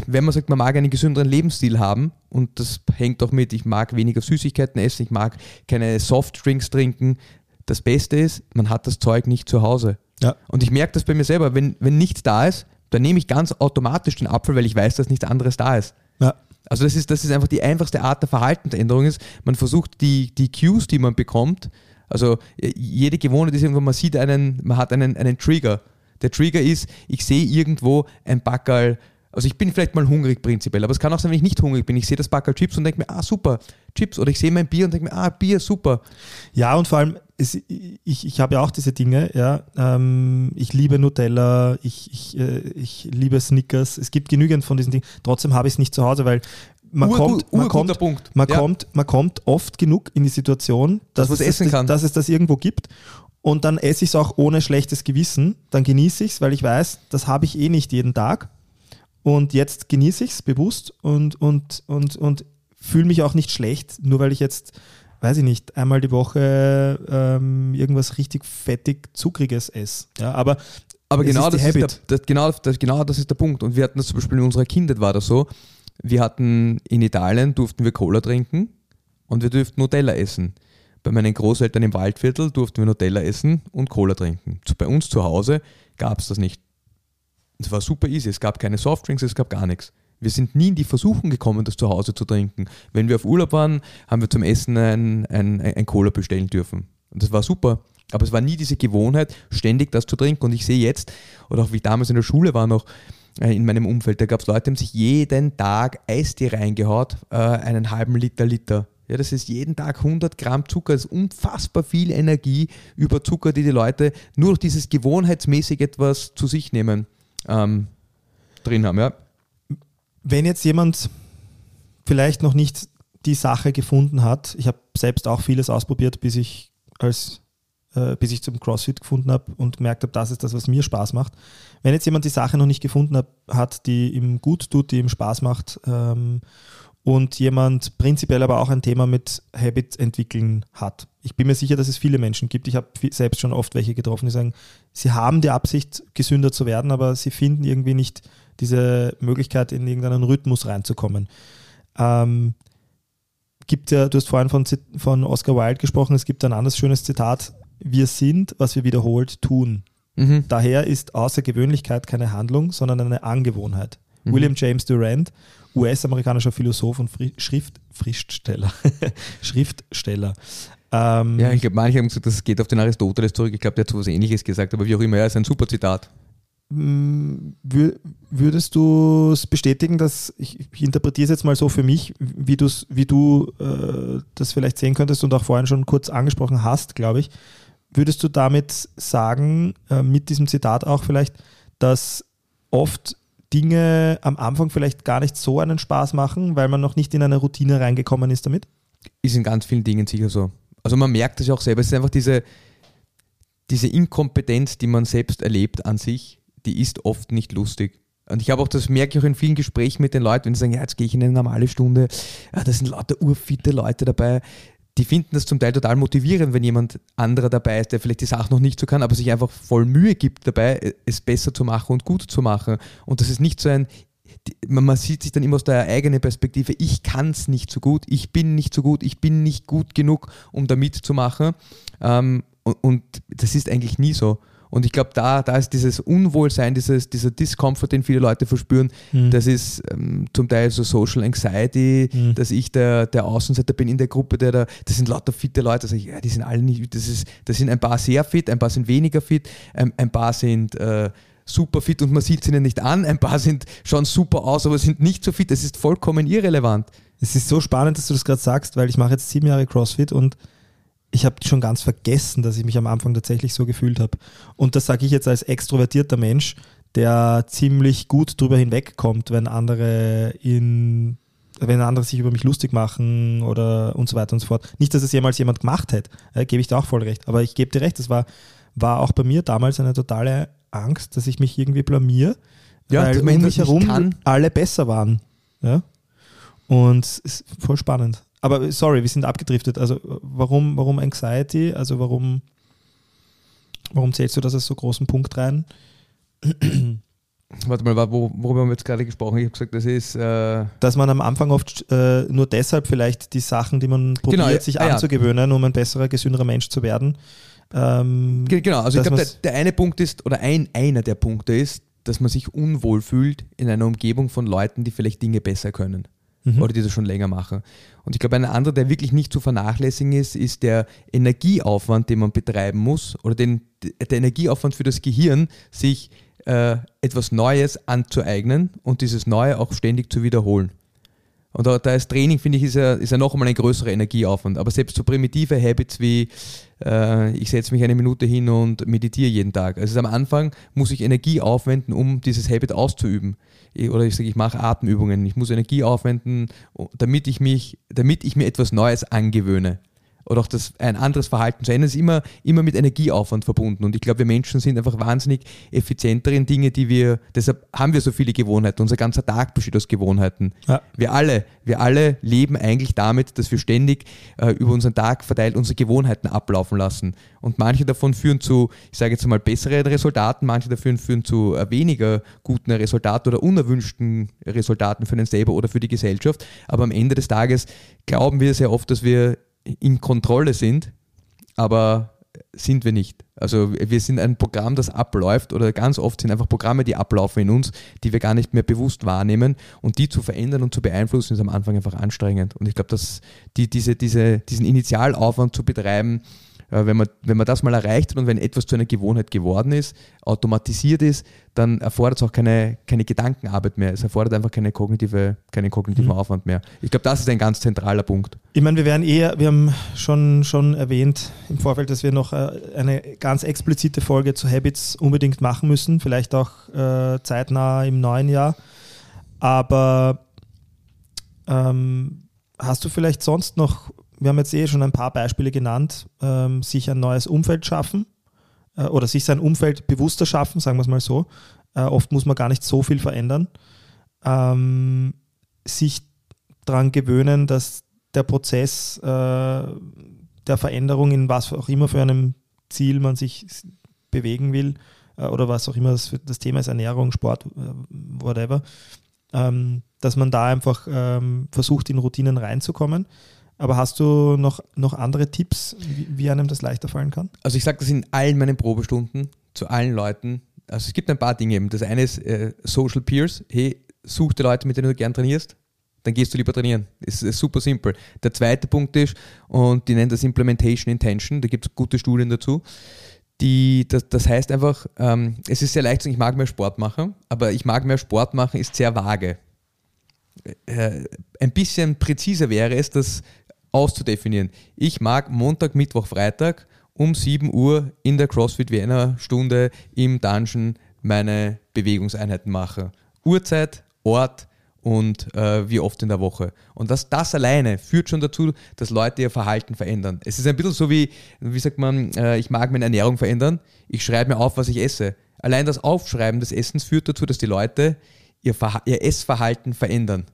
Wenn man sagt, man mag einen gesünderen Lebensstil haben, und das hängt auch mit, ich mag weniger Süßigkeiten essen, ich mag keine Softdrinks trinken. Das Beste ist, man hat das Zeug nicht zu Hause. Ja. Und ich merke das bei mir selber, wenn, wenn nichts da ist, dann nehme ich ganz automatisch den Apfel, weil ich weiß, dass nichts anderes da ist. Ja. Also das ist, das ist einfach die einfachste Art der Verhaltensänderung ist, man versucht die, die Cues, die man bekommt, also äh, jede Gewohnheit ist irgendwo, man sieht einen, man hat einen, einen Trigger. Der Trigger ist, ich sehe irgendwo ein Backerl, also ich bin vielleicht mal hungrig prinzipiell, aber es kann auch sein, wenn ich nicht hungrig bin, ich sehe das Backerl Chips und denke mir, ah super, Chips. Oder ich sehe mein Bier und denke mir, ah Bier, super. Ja, und vor allem, es, ich, ich habe ja auch diese Dinge, ja. Ähm, ich liebe Nutella, ich, ich, äh, ich liebe Snickers. Es gibt genügend von diesen Dingen. Trotzdem habe ich es nicht zu Hause, weil man Urgut- kommt, man kommt, Punkt. man Ja. kommt, man kommt oft genug in die Situation, dass, man es, das, kann. dass es das irgendwo gibt. Und dann esse ich es auch ohne schlechtes Gewissen. Dann genieße ich es, weil ich weiß, das habe ich eh nicht jeden Tag. Und jetzt genieße ich es bewusst und, und, und, und fühle mich auch nicht schlecht, nur weil ich jetzt, weiß ich nicht, einmal die Woche ähm, irgendwas richtig fettig, zuckriges esse. Ja, aber Aber genau ist das, ist der, das, genau, das, genau das ist der Punkt. Und wir hatten das zum Beispiel in unserer Kindheit war das so. Wir hatten in Italien durften wir Cola trinken und wir durften Nutella essen. Bei meinen Großeltern im Waldviertel durften wir Nutella essen und Cola trinken. Bei uns zu Hause gab es das nicht. Es war super easy. Es gab keine Softdrinks, es gab gar nichts. Wir sind nie in die Versuchung gekommen, das zu Hause zu trinken. Wenn wir auf Urlaub waren, haben wir zum Essen ein, ein, ein Cola bestellen dürfen. Und das war super. Aber es war nie diese Gewohnheit, ständig das zu trinken. Und ich sehe jetzt, oder auch wie ich damals in der Schule war noch, äh, in meinem Umfeld, da gab es Leute, die haben sich jeden Tag Eistee reingehaut, äh, einen halben Liter Liter. Ja, das ist jeden Tag 100 Gramm Zucker, das ist unfassbar viel Energie über Zucker, die die Leute nur durch dieses gewohnheitsmäßig etwas zu sich nehmen, ähm, drin haben. Ja. wenn jetzt jemand vielleicht noch nicht die Sache gefunden hat, ich habe selbst auch vieles ausprobiert, bis ich als äh, bis ich zum CrossFit gefunden habe und gemerkt habe, das ist das, was mir Spaß macht. Wenn jetzt jemand die Sache noch nicht gefunden hat, die ihm gut tut, die ihm Spaß macht ähm, und jemand prinzipiell aber auch ein Thema mit Habit entwickeln hat. Ich bin mir sicher, dass es viele Menschen gibt. Ich habe selbst schon oft welche getroffen, die sagen, sie haben die Absicht, gesünder zu werden, aber sie finden irgendwie nicht diese Möglichkeit, in irgendeinen Rhythmus reinzukommen. Ähm, gibt ja, du hast vorhin von, von Oscar Wilde gesprochen, es gibt ein anderes schönes Zitat, wir sind, was wir wiederholt tun. Mhm. Daher ist Außergewöhnlichkeit keine Handlung, sondern eine Angewohnheit. Mhm. William James Durant, US-amerikanischer Philosoph und Fri Schrift Schriftsteller. Schriftsteller. Ähm, Ja, ich glaube, manche haben gesagt, das geht auf den Aristoteles zurück. Ich glaube, der hat so was Ähnliches gesagt, aber wie auch immer, ja, ist ein super Zitat. Wür- Würdest du es bestätigen, dass ich, ich interpretiere es jetzt mal so für mich, wie, du's, wie du äh, das vielleicht sehen könntest und auch vorhin schon kurz angesprochen hast, glaube ich. Würdest du damit sagen, äh, mit diesem Zitat auch vielleicht, dass oft Dinge am Anfang vielleicht gar nicht so einen Spaß machen, weil man noch nicht in eine Routine reingekommen ist damit? Ist in ganz vielen Dingen sicher so. Also man merkt es ja auch selber. Es ist einfach diese, diese Inkompetenz, die man selbst erlebt an sich, die ist oft nicht lustig. Und ich habe auch, das merke ich auch in vielen Gesprächen mit den Leuten, wenn sie sagen, ja, jetzt gehe ich in eine normale Stunde, ja, da sind lauter urfitte Leute dabei, die finden das zum Teil total motivierend, wenn jemand anderer dabei ist, der vielleicht die Sache noch nicht so kann, aber sich einfach voll Mühe gibt dabei, es besser zu machen und gut zu machen. Und das ist nicht so ein man, sieht sich dann immer aus der eigenen Perspektive, ich kann es nicht so gut, ich bin nicht so gut, ich bin nicht gut genug, um da mitzumachen. Ähm, und das ist eigentlich nie so. Und ich glaube, da, da ist dieses Unwohlsein, dieses, dieser Discomfort, den viele Leute verspüren, Mhm. das ist ähm, zum Teil so Social Anxiety, Mhm. dass ich der, der Außenseiter bin in der Gruppe, der da, das sind lauter fitte Leute, sag ich, ja, die sind alle nicht, das, ist, das sind ein paar sehr fit, ein paar sind weniger fit, ein, ein paar sind äh, super fit und man sieht sie ihnen nicht an, ein paar sind schauen super aus, aber sind nicht so fit, das ist vollkommen irrelevant. Es ist so spannend, dass du das gerade sagst, weil ich mache jetzt sieben Jahre CrossFit und ich habe schon ganz vergessen, dass ich mich am Anfang tatsächlich so gefühlt habe. Und das sage ich jetzt als extrovertierter Mensch, der ziemlich gut drüber hinwegkommt, wenn andere in wenn andere sich über mich lustig machen oder und so weiter und so fort. Nicht, dass es jemals jemand gemacht hätte, äh, gebe ich dir auch voll recht. Aber ich gebe dir recht, das war, war auch bei mir damals eine totale Angst, dass ich mich irgendwie blamier, Ja, weil um mich herum alle besser waren. Ja? Und es ist voll spannend. Aber sorry, wir sind abgedriftet. Also warum, warum Anxiety? Also warum, warum zählst du das als so großen Punkt rein? Warte mal, wo, worüber haben wir jetzt gerade gesprochen? Ich habe gesagt, das ist äh, Dass man am Anfang oft äh, nur deshalb vielleicht die Sachen, die man probiert, Genau, sich ah, anzugewöhnen, um ein besserer, gesünderer Mensch zu werden. Ähm, Ge- Genau, also ich glaube, der, der eine Punkt ist, oder ein, einer der Punkte ist, dass man sich unwohl fühlt in einer Umgebung von Leuten, die vielleicht Dinge besser können Mhm. oder die das schon länger machen. Und ich glaube, ein anderer, der wirklich nicht zu vernachlässigen ist, ist der Energieaufwand, den man betreiben muss oder den, der Energieaufwand für das Gehirn, sich äh, etwas Neues anzueignen und dieses Neue auch ständig zu wiederholen. Und da, ist Training, finde ich, ist ja, ist ja noch einmal ein größerer Energieaufwand. Aber selbst so primitive Habits wie äh, ich setze mich eine Minute hin und meditiere jeden Tag. Also am Anfang muss ich Energie aufwenden, um dieses Habit auszuüben. Oder ich sage, ich mache Atemübungen. Ich muss Energie aufwenden, damit ich mich, damit ich mir etwas Neues angewöhne. Oder auch das, ein anderes Verhalten zu ändern, ist immer, immer mit Energieaufwand verbunden. Und ich glaube, wir Menschen sind einfach wahnsinnig effizienter in Dinge, die wir, deshalb haben wir so viele Gewohnheiten. Unser ganzer Tag besteht aus Gewohnheiten. Ja. Wir alle, wir alle leben eigentlich damit, dass wir ständig äh, über unseren Tag verteilt unsere Gewohnheiten ablaufen lassen. Und manche davon führen zu, ich sage jetzt mal, besseren Resultaten, manche davon führen zu äh, weniger guten Resultaten oder unerwünschten Resultaten für den selber oder für die Gesellschaft. Aber am Ende des Tages glauben wir sehr oft, dass wir in Kontrolle sind, aber sind wir nicht. Also wir sind ein Programm, das abläuft oder ganz oft sind einfach Programme, die ablaufen in uns, die wir gar nicht mehr bewusst wahrnehmen und die zu verändern und zu beeinflussen ist am Anfang einfach anstrengend. Und ich glaube, dass die, diese, diese, diesen Initialaufwand zu betreiben, wenn man, wenn man das mal erreicht hat und wenn etwas zu einer Gewohnheit geworden ist, automatisiert ist, dann erfordert es auch keine, keine Gedankenarbeit mehr. Es erfordert einfach keine kognitive, keinen kognitiven Mhm. Aufwand mehr. Ich glaube, das ist ein ganz zentraler Punkt. Ich meine, wir werden eher, wir haben schon, schon erwähnt im Vorfeld, dass wir noch äh, eine ganz explizite Folge zu Habits unbedingt machen müssen, vielleicht auch äh, zeitnah im neuen Jahr. Aber ähm, hast du vielleicht sonst noch, wir haben jetzt eh schon ein paar Beispiele genannt, ähm, sich ein neues Umfeld schaffen äh, oder sich sein Umfeld bewusster schaffen, sagen wir es mal so. Äh, oft muss man gar nicht so viel verändern. Ähm, sich daran gewöhnen, dass der Prozess äh, der Veränderung in was auch immer für einem Ziel man sich bewegen will äh, oder was auch immer das, das Thema ist, Ernährung, Sport, äh, whatever, ähm, dass man da einfach ähm, versucht, in Routinen reinzukommen. Aber hast du noch, noch andere Tipps, wie, einem das leichter fallen kann? Also ich sage das in allen meinen Probestunden zu allen Leuten. Also es gibt ein paar Dinge eben. Das eine ist äh, Social Peers. Hey, such die Leute, mit denen du gern trainierst. Dann gehst du lieber trainieren. Es ist super simpel. Der zweite Punkt ist, und die nennen das Implementation Intention, da gibt es gute Studien dazu. Die, das, das heißt einfach, ähm, es ist sehr leicht zu sagen, ich mag mehr Sport machen, aber ich mag mehr Sport machen ist sehr vage. Äh, ein bisschen präziser wäre es, das auszudefinieren. Ich mag Montag, Mittwoch, Freitag um 7 Uhr in der CrossFit Vienna Stunde im Dungeon meine Bewegungseinheiten machen. Uhrzeit, Ort und äh, wie oft in der Woche. Und das, das alleine führt schon dazu, dass Leute ihr Verhalten verändern. Es ist ein bisschen so wie, wie sagt man, äh, ich mag meine Ernährung verändern, ich schreibe mir auf, was ich esse. Allein das Aufschreiben des Essens führt dazu, dass die Leute ihr, Verha ihr Essverhalten verändern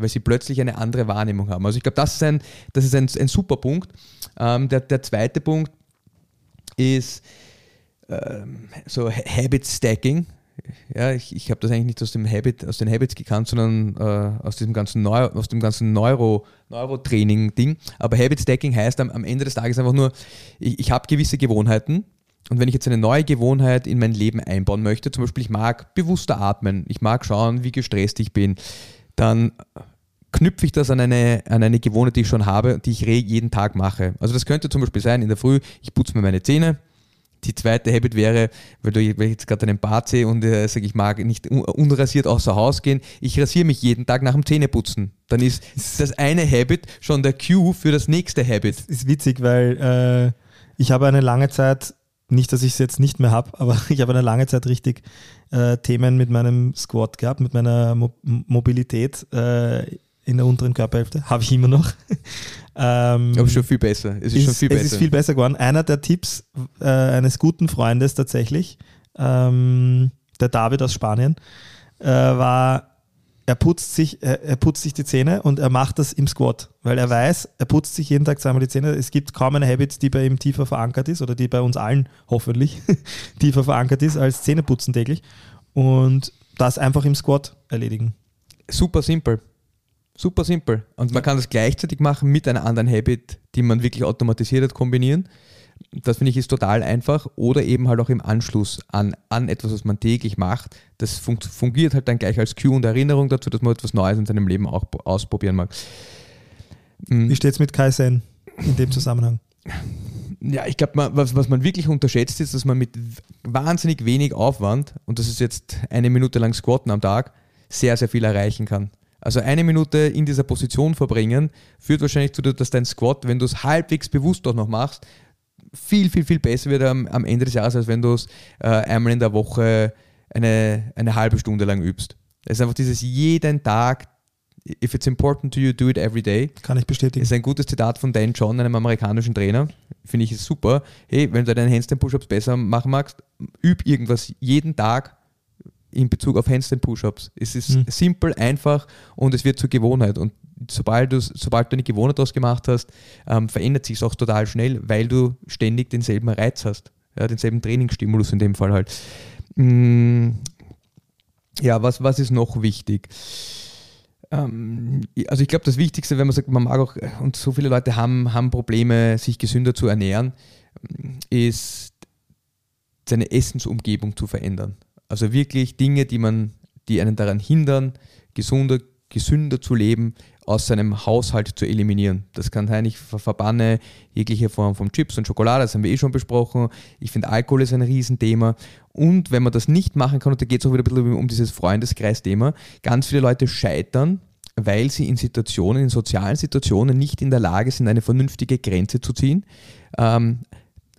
weil sie plötzlich eine andere Wahrnehmung haben. Also ich glaube, das ist ein, das ist ein, ein super Punkt. Ähm, der, der zweite Punkt ist ähm, so Ha- Habit Stacking. ja, ich, ich habe das eigentlich nicht aus dem Habit, aus den Habits gekannt, sondern äh, aus diesem ganzen Neu, dem ganzen Neuro, Neurotraining-Ding. Aber Habit Stacking heißt am, am Ende des Tages einfach nur, ich, ich habe gewisse Gewohnheiten und wenn ich jetzt eine neue Gewohnheit in mein Leben einbauen möchte, zum Beispiel ich mag bewusster atmen, ich mag schauen, wie gestresst ich bin, dann knüpfe ich das an eine, an eine Gewohnheit, die ich schon habe, die ich jeden Tag mache. Also das könnte zum Beispiel sein, in der Früh, ich putze mir meine Zähne. Die zweite Habit wäre, weil, du, weil ich jetzt gerade einen Bart sehe und äh, sage, ich mag nicht un- unrasiert außer Haus gehen, ich rasiere mich jeden Tag nach dem Zähneputzen. Dann ist das eine Habit schon der Cue für das nächste Habit. ist witzig, weil äh, ich habe eine lange Zeit, nicht, dass ich es jetzt nicht mehr habe, aber ich habe eine lange Zeit richtig äh, Themen mit meinem Squat gehabt, mit meiner Mo Mobilität äh, in der unteren Körperhälfte. Habe ich immer noch. ähm, Aber schon viel besser. Es ist, schon viel es besser. ist viel besser geworden. Einer der Tipps äh, eines guten Freundes tatsächlich, ähm, der David aus Spanien, äh, war, er putzt, sich, er, er putzt sich die Zähne und er macht das im Squat, weil er weiß, er putzt sich jeden Tag zweimal die Zähne. Es gibt kaum eine Habit, die bei ihm tiefer verankert ist oder die bei uns allen hoffentlich tiefer verankert ist als Zähneputzen täglich. Und das einfach im Squat erledigen. super simpel. Super simpel. Und man kann das gleichzeitig machen mit einer anderen Habit, die man wirklich automatisiert hat, kombinieren. Das finde ich ist total einfach. Oder eben halt auch im Anschluss an, an etwas, was man täglich macht. Das fun fungiert halt dann gleich als Cue und Erinnerung dazu, dass man etwas Neues in seinem Leben auch ausprobieren mag. Wie steht es mit Kaizen in dem Zusammenhang? Ja, ich glaube, was, was man wirklich unterschätzt, ist, dass man mit wahnsinnig wenig Aufwand, und das ist jetzt eine Minute lang Squatten am Tag, sehr, sehr viel erreichen kann. Also eine Minute in dieser Position verbringen, führt wahrscheinlich dazu, dass dein Squat, wenn du es halbwegs bewusst auch noch machst, viel, viel, viel besser wird am, am Ende des Jahres, als wenn du es äh, einmal in der Woche eine, eine halbe Stunde lang übst. Es ist einfach dieses jeden Tag, if it's important to you, do it every day. Kann ich bestätigen. ist ein gutes Zitat von Dan John, einem amerikanischen Trainer. Finde ich super. Hey, wenn du deine Handstand-Push-Ups besser machen magst, üb irgendwas jeden Tag in Bezug auf Handstand-Push-Ups. Es ist Mhm. simpel, einfach und es wird zur Gewohnheit. Und sobald, sobald du eine Gewohnheit daraus gemacht hast, ähm, verändert sich es auch total schnell, weil du ständig denselben Reiz hast. Ja, denselben Trainingsstimulus in dem Fall halt. Mm, Ja, was, was ist noch wichtig? Ähm, also ich glaube, das Wichtigste, wenn man sagt, man mag auch, und so viele Leute haben, haben Probleme, sich gesünder zu ernähren, ist seine Essensumgebung zu verändern. Also wirklich Dinge, die man, die einen daran hindern, gesunder, gesünder zu leben, aus seinem Haushalt zu eliminieren. Das kann sein, ich ver- verbanne jegliche Form von Chips und Schokolade, das haben wir eh schon besprochen. Ich finde, Alkohol ist ein Riesenthema. Und wenn man das nicht machen kann, und da geht es auch wieder ein bisschen um dieses Freundeskreis-Thema, ganz viele Leute scheitern, weil sie in Situationen, in sozialen Situationen nicht in der Lage sind, eine vernünftige Grenze zu ziehen. Ähm,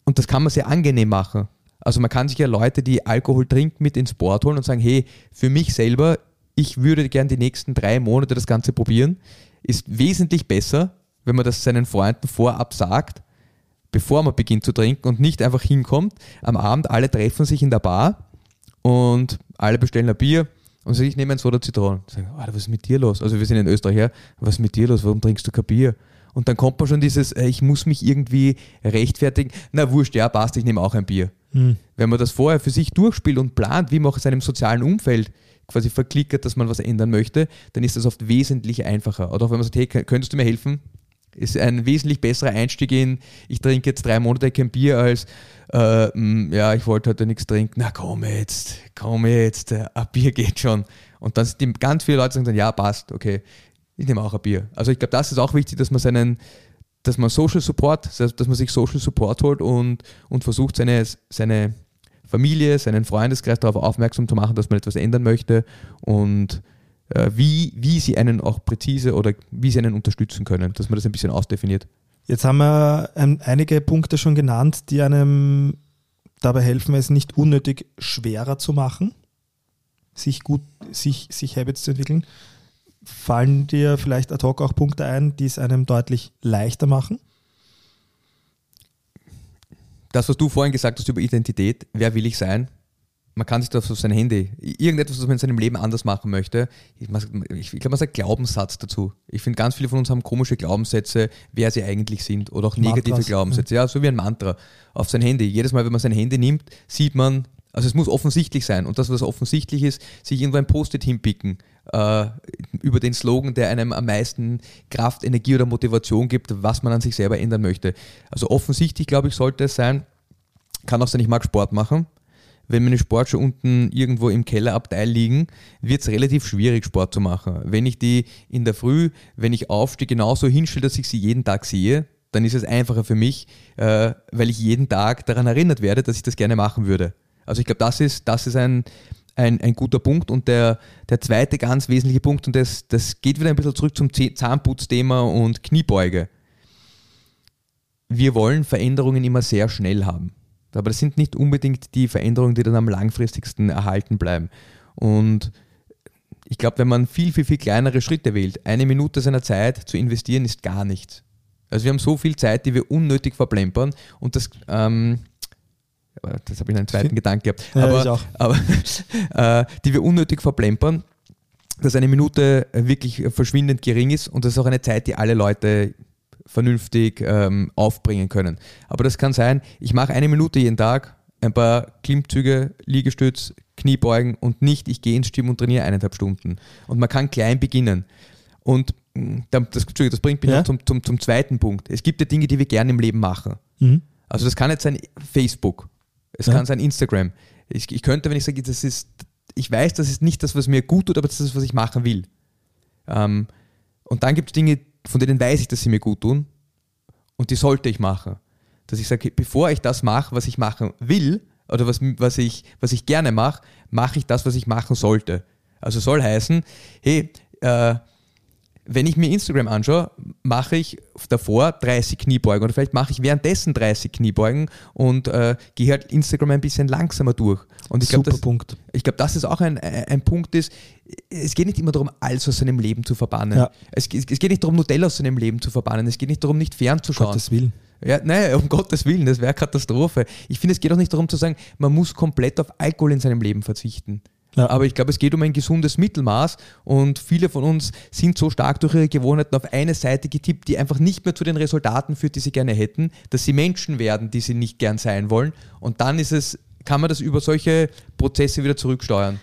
und das kann man sehr angenehm machen. Also man kann sich ja Leute, die Alkohol trinken, mit ins Board holen und sagen, hey, für mich selber, ich würde gern die nächsten drei Monate das Ganze probieren. Ist wesentlich besser, wenn man das seinen Freunden vorab sagt, bevor man beginnt zu trinken und nicht einfach hinkommt. Am Abend alle treffen sich in der Bar und alle bestellen ein Bier und sagen, ich nehme ein Soda Zitronen. Sagen, Alter, was ist mit dir los? Also wir sind in Österreich, ja, was ist mit dir los? Warum trinkst du kein Bier? Und dann kommt man schon dieses, äh, ich muss mich irgendwie rechtfertigen. Na wurscht, ja, passt, ich nehme auch ein Bier. Hm. Wenn man das vorher für sich durchspielt und plant, wie man auch in seinem sozialen Umfeld quasi verklickert, dass man was ändern möchte, dann ist das oft wesentlich einfacher. Oder auch wenn man sagt, hey, könntest du mir helfen? Ist ein wesentlich besserer Einstieg in, ich trinke jetzt drei Monate kein Bier, als, äh, mh, ja, ich wollte heute nichts trinken. Na komm jetzt, komm jetzt, äh, ein Bier geht schon. Und dann sind die, ganz viele Leute sagen dann, ja, passt, okay, ich nehme auch ein Bier. Also ich glaube, das ist auch wichtig, dass man seinen, dass man Social Support, dass man sich Social Support holt und, und versucht, seine, seine Familie, seinen Freundeskreis darauf aufmerksam zu machen, dass man etwas ändern möchte und äh, wie, wie sie einen auch präzise oder wie sie einen unterstützen können, dass man das ein bisschen ausdefiniert. Jetzt haben wir ähm, einige Punkte schon genannt, die einem dabei helfen, es nicht unnötig schwerer zu machen, sich gut, sich, sich Habits zu entwickeln. Fallen dir vielleicht ad hoc auch Punkte ein, die es einem deutlich leichter machen? Das, was du vorhin gesagt hast über Identität, wer will ich sein? Man kann sich das auf sein Handy, irgendetwas, was man in seinem Leben anders machen möchte. Ich, ich glaube, man sagt Glaubenssatz dazu. Ich finde, ganz viele von uns haben komische Glaubenssätze, wer sie eigentlich sind oder auch negative Mantras, Glaubenssätze. Ja, so wie ein Mantra auf sein Handy. Jedes Mal, wenn man sein Handy nimmt, sieht man Also es muss offensichtlich sein. Und das, was offensichtlich ist, sich irgendwo ein Post-it hinpicken äh, über den Slogan, der einem am meisten Kraft, Energie oder Motivation gibt, was man an sich selber ändern möchte. Also offensichtlich, glaube ich, sollte es sein, kann auch sein, ich mag Sport machen. Wenn meine Sportschuhe unten irgendwo im Kellerabteil liegen, wird es relativ schwierig, Sport zu machen. Wenn ich die in der Früh, wenn ich aufstehe, genauso hinstelle, dass ich sie jeden Tag sehe, dann ist es einfacher für mich, äh, weil ich jeden Tag daran erinnert werde, dass ich das gerne machen würde. Also ich glaube, das ist, das ist ein, ein, ein guter Punkt. Und der, der zweite ganz wesentliche Punkt, und das, das geht wieder ein bisschen zurück zum Zahnputzthema und Kniebeuge. Wir wollen Veränderungen immer sehr schnell haben. Aber das sind nicht unbedingt die Veränderungen, die dann am langfristigsten erhalten bleiben. Und ich glaube, wenn man viel, viel, viel kleinere Schritte wählt, eine Minute seiner Zeit zu investieren, ist gar nichts. Also wir haben so viel Zeit, die wir unnötig verplempern und das, ähm, das habe ich einen zweiten Gedanken gehabt, Ja, aber, auch. aber äh, die wir unnötig verplempern, dass eine Minute wirklich verschwindend gering ist und das ist auch eine Zeit, die alle Leute vernünftig ähm, aufbringen können. Aber das kann sein, ich mache eine Minute jeden Tag, ein paar Klimmzüge, Liegestütz, Kniebeugen und nicht, ich gehe ins Gym und trainiere eineinhalb Stunden. Und man kann klein beginnen. Und mh, das, das bringt mich Ja. noch zum, zum, zum zweiten Punkt. Es gibt ja Dinge, die wir gerne im Leben machen. Mhm. Also das kann jetzt sein Facebook, es Ja. kann sein Instagram. Ich, ich könnte, wenn ich sage, das ist, ich weiß, das ist nicht das, was mir gut tut, aber das ist das, was ich machen will. Ähm, und dann gibt es Dinge, von denen weiß ich, dass sie mir gut tun und die sollte ich machen. Dass ich sage, bevor ich das mache, was ich machen will oder was, was, ich, was ich gerne mache, mache ich das, was ich machen sollte. Also soll heißen, hey, äh, wenn ich mir Instagram anschaue, mache ich davor 30 Kniebeugen oder vielleicht mache ich währenddessen 30 Kniebeugen und äh, gehe halt Instagram ein bisschen langsamer durch. Und ich glaube, Super das, Punkt. ich glaube, das ist auch ein, ein Punkt, ist, es geht nicht immer darum, alles aus seinem Leben zu verbannen. Ja. Es, es geht nicht darum, Nutella aus seinem Leben zu verbannen. Es geht nicht darum, nicht fernzuschauen. Gottes Willen. Ja, nein, um Gottes Willen, das wäre Katastrophe. Ich finde, es geht auch nicht darum zu sagen, man muss komplett auf Alkohol in seinem Leben verzichten. Aber ich glaube, es geht um ein gesundes Mittelmaß und viele von uns sind so stark durch ihre Gewohnheiten auf eine Seite getippt, die einfach nicht mehr zu den Resultaten führt, die sie gerne hätten, dass sie Menschen werden, die sie nicht gern sein wollen. Und dann ist es, kann man das über solche Prozesse wieder zurücksteuern.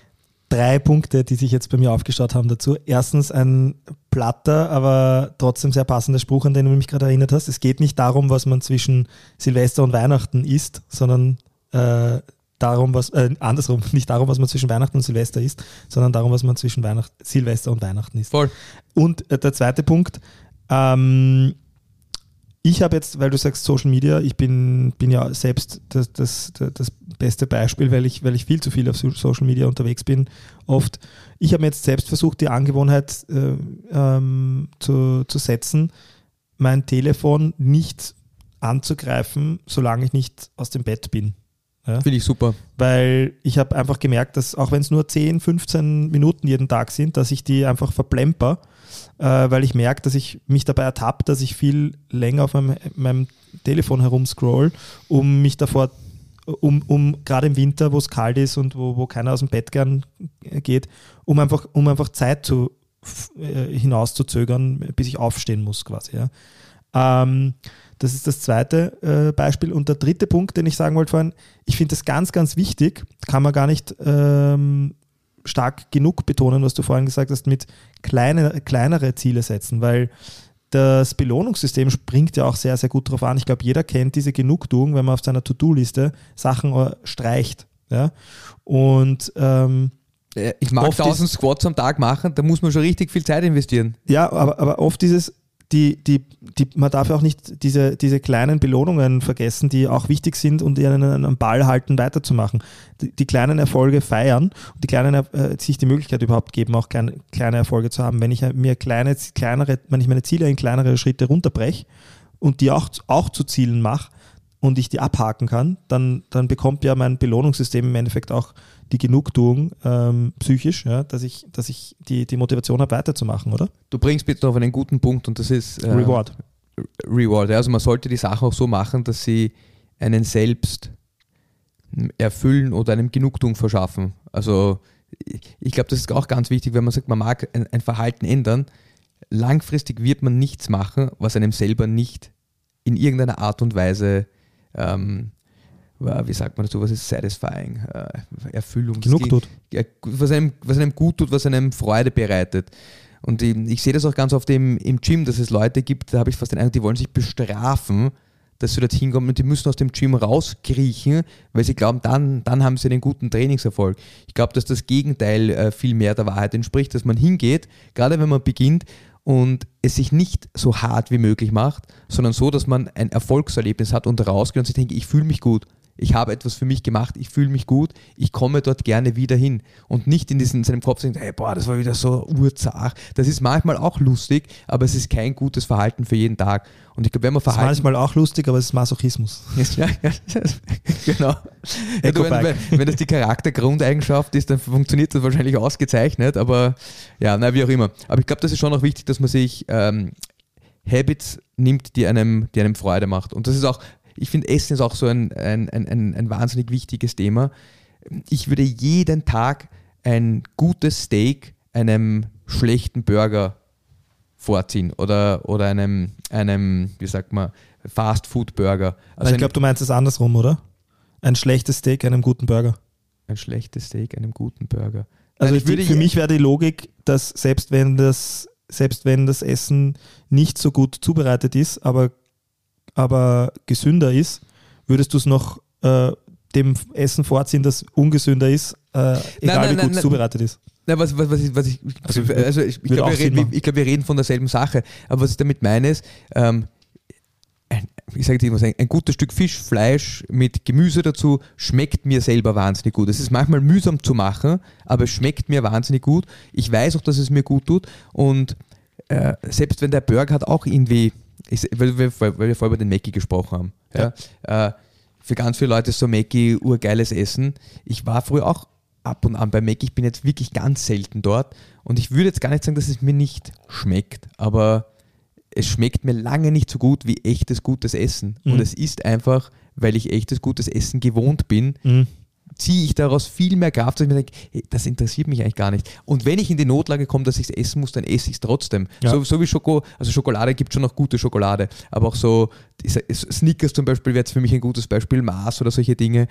Drei Punkte, die sich jetzt bei mir aufgestaut haben dazu. Erstens ein platter, aber trotzdem sehr passender Spruch, an den du mich gerade erinnert hast. Es geht nicht darum, was man zwischen Silvester und Weihnachten isst, sondern äh, darum, was, äh, andersrum, nicht darum, was man zwischen Weihnachten und Silvester isst, sondern darum, was man zwischen Weihnacht, Silvester und Weihnachten isst. Voll. Und äh, der zweite Punkt, ähm, ich habe jetzt, weil du sagst Social Media, ich bin, bin ja selbst das, das, das, beste Beispiel, weil ich, weil ich viel zu viel auf So- Social Media unterwegs bin, oft. Ich habe mir jetzt selbst versucht, die Angewohnheit äh, ähm, zu, zu setzen, mein Telefon nicht anzugreifen, solange ich nicht aus dem Bett bin. Ja? Finde ich super. weil ich habe einfach gemerkt, dass auch wenn es nur 10, 15 Minuten jeden Tag sind, dass ich die einfach verplemper, äh, weil ich merke, dass ich mich dabei ertappe, dass ich viel länger auf meinem, meinem Telefon herumscroll, um mich davor, um, um gerade im Winter, wo es kalt ist und wo, wo keiner aus dem Bett gern geht, um einfach, um einfach Zeit zu, äh, hinauszuzögern, bis ich aufstehen muss quasi. Ja. Ähm, das ist das zweite äh, Beispiel. Und der dritte Punkt, den ich sagen wollte vorhin, ich finde das ganz, ganz wichtig, kann man gar nicht ähm, stark genug betonen, was du vorhin gesagt hast, mit kleine, kleinere Ziele setzen, weil das Belohnungssystem springt ja auch sehr, sehr gut drauf an. Ich glaube, jeder kennt diese Genugtuung, wenn man auf seiner To-Do-Liste Sachen äh, streicht. Ja? Und ähm, Äh, Ich mag Oft 1000 Squats am Tag machen, da muss man schon richtig viel Zeit investieren. Ja, aber, aber oft dieses, die, die, die, man darf auch nicht diese, diese kleinen Belohnungen vergessen, die auch wichtig sind und am Ball halten, weiterzumachen. Die, die kleinen Erfolge feiern und die kleinen, äh, sich die Möglichkeit überhaupt geben, auch kleine, kleine Erfolge zu haben. Wenn ich mir kleine, kleinere, wenn ich meine Ziele in kleinere Schritte runterbreche und die auch, auch zu Zielen mache und ich die abhaken kann, dann, dann bekommt ja mein Belohnungssystem im Endeffekt auch die Genugtuung ähm, psychisch, ja, dass ich, dass ich die, die Motivation habe, weiterzumachen, oder? Du bringst bitte auf einen guten Punkt und das ist äh, Reward. Reward. Ja, Also man sollte die Sachen auch so machen, dass sie einen selbst erfüllen oder einem Genugtuung verschaffen. Also ich- glaube, das ist auch ganz wichtig, wenn man sagt, man mag ein, ein Verhalten ändern. Langfristig wird man nichts machen, was einem selber nicht in irgendeiner Art und Weise ähm, äh, wie sagt man dazu, was ist satisfying, äh, Erfüllung. Genug tut. Was, einem, was einem gut tut, was einem Freude bereitet. Und ich, ich sehe das auch ganz oft im, im Gym, dass es Leute gibt, da habe ich fast den Eindruck, die wollen sich bestrafen, dass sie dorthin kommen und die müssen aus dem Gym rauskriechen, weil sie glauben, dann, dann haben sie einen guten Trainingserfolg. Ich glaube, dass das Gegenteil äh, viel mehr der Wahrheit entspricht, dass man hingeht, gerade wenn man beginnt und es sich nicht so hart wie möglich macht, sondern so, dass man ein Erfolgserlebnis hat und rausgeht und sich denkt, ich fühle mich gut. Ich habe etwas für mich gemacht, ich fühle mich gut, ich komme dort gerne wieder hin. Und nicht in, diesen, in seinem Kopf denken, hey, boah, das war wieder so urzach. Das ist manchmal auch lustig, aber es ist kein gutes Verhalten für jeden Tag. Und ich glaube, wenn man Das ist Verhalten. manchmal auch lustig, aber es ist Masochismus. Ja, ja, genau. Ja, du, wenn, wenn das die Charaktergrundeigenschaft ist, dann funktioniert das wahrscheinlich ausgezeichnet, aber ja, na, wie auch immer. Aber ich glaube, das ist schon auch wichtig, dass man sich ähm, Habits nimmt, die einem, die einem Freude macht. Und das ist auch, ich finde, Essen ist auch so ein, ein, ein, ein, wahnsinnig wichtiges Thema. Ich würde jeden Tag ein gutes Steak einem schlechten Burger vorziehen oder, oder einem, einem, wie sagt man, Fast-Food-Burger. Also ich glaube, du meinst es andersrum, oder? Ein schlechtes Steak, einem guten Burger. ein schlechtes Steak einem guten Burger. Also Nein, würde, für mich wäre die Logik, dass selbst wenn das, selbst wenn das Essen nicht so gut zubereitet ist, aber, aber gesünder ist, würdest du es noch äh, dem Essen vorziehen, das ungesünder ist, äh, egal nein, wie nein, gut es zubereitet ist. Na, was, was, was ich, was ich, Also, also, ich, ich glaube, wir, reden- ich glaub, wir reden von derselben Sache. Aber was ich damit meine ist, ähm, ein, ich sage dir immer, ein, ein gutes Stück Fisch, Fleisch mit Gemüse dazu schmeckt mir selber wahnsinnig gut. Es ist manchmal mühsam zu machen, aber es schmeckt mir wahnsinnig gut. Ich weiß auch, dass es mir gut tut. Und äh, selbst wenn der Burger hat auch irgendwie, ich, weil, wir, weil wir vorher über den Mackie gesprochen haben. Ja. Äh, für ganz viele Leute ist so Mackie urgeiles Essen. Ich war früher auch ab und an bei Mackie. Ich bin jetzt wirklich ganz selten dort. Und ich würde jetzt gar nicht sagen, dass es mir nicht schmeckt, aber es schmeckt mir lange nicht so gut wie echtes gutes Essen. Und Mhm. es ist einfach, weil ich echtes gutes Essen gewohnt bin, Mhm. Ziehe ich daraus viel mehr Kraft, dass ich mir denke, hey, das interessiert mich eigentlich gar nicht. Und wenn ich in die Notlage komme, dass ich es essen muss, dann esse ich es trotzdem. Ja. So, so wie Schoko, also Schokolade gibt schon noch gute Schokolade, aber auch so Snickers zum Beispiel wäre jetzt für mich ein gutes Beispiel, Mars oder solche Dinge.